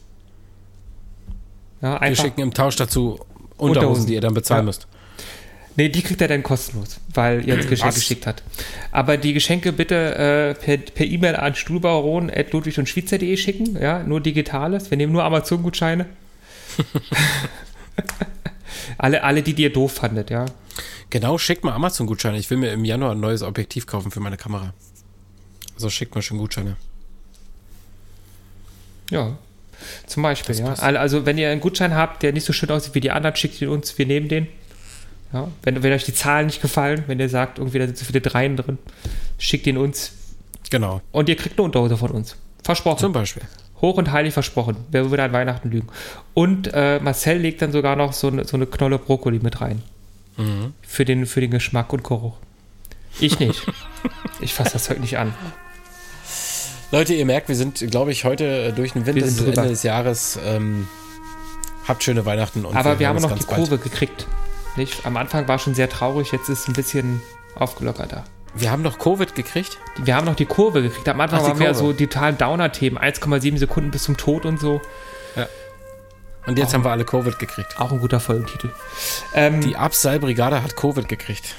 Ja, Wir schicken im Tausch dazu Unterhosen, Unterhosen. die ihr dann bezahlen Ja. müsst. Nee, die kriegt er dann kostenlos, weil ihr uns Geschenke Was? geschickt hat. Aber die Geschenke bitte äh, per E-Mail an stuhlbaron.ludwig und Schweizer.de schicken. Ja, nur Digitales. Wir nehmen nur Amazon-Gutscheine. alle, alle, die, ihr doof fandet, ja. Genau, schickt mal Amazon-Gutscheine. Ich will mir im Januar ein neues Objektiv kaufen für meine Kamera. Also schickt mal schon Gutscheine. Ja. Zum Beispiel, ja. Also, wenn ihr einen Gutschein habt, der nicht so schön aussieht wie die anderen, schickt ihn uns, wir nehmen den. Ja. Wenn, wenn euch die Zahlen nicht gefallen, wenn ihr sagt, irgendwie da sind zu viele Dreien drin, schickt ihn uns Genau. und ihr kriegt eine Unterhose von uns. Versprochen. Zum Beispiel. Hoch und heilig versprochen. Wer würde an Weihnachten lügen? Und äh, Marcel legt dann sogar noch so eine, so eine Knolle Brokkoli mit rein. Mhm. Für, den, für den Geschmack und Geruch. Ich nicht. ich fasse das heute nicht an. Leute, ihr merkt, wir sind, glaube ich, heute äh, durch den Wir bis drüber. Ende des Jahres. Ähm, habt schöne Weihnachten und Aber wir haben hören noch die bald. Kurve gekriegt. Nicht? Am Anfang war schon sehr traurig, jetzt ist es ein bisschen aufgelockerter. Wir haben noch Covid gekriegt. Wir haben noch die Kurve gekriegt. Am Anfang Ach, waren wir ja so die totalen Downer-Themen. 1,7 Sekunden bis zum Tod und so. Und jetzt haben wir alle Covid gekriegt. Auch ein guter Folgentitel. Ähm, Die Abseilbrigade hat Covid gekriegt.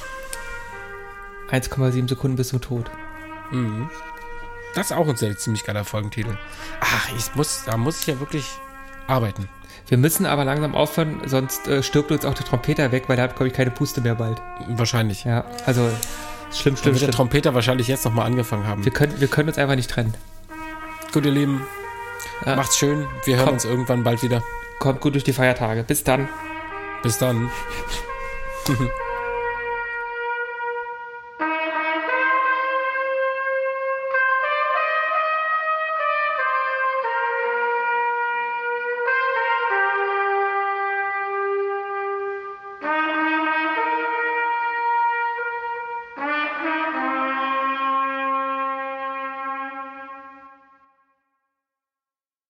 1,7 Sekunden bis zum Tod. Das ist auch ein sehr, ziemlich geiler Folgentitel. Ach, ich muss, da muss ich ja wirklich arbeiten. Wir müssen aber langsam aufhören, sonst äh, stirbt uns auch der Trompeter weg, weil der hat, glaube ich, keine Puste mehr bald. Wahrscheinlich. Ja, also schlimm, Dann schlimm, wird der schlimm. Trompeter wahrscheinlich jetzt nochmal angefangen haben. Wir können, wir können uns einfach nicht trennen. Gut, ihr Lieben. Ja. Macht's schön. Wir hören Komm. uns irgendwann bald wieder. Kommt gut durch die Feiertage. Bis dann. Bis dann.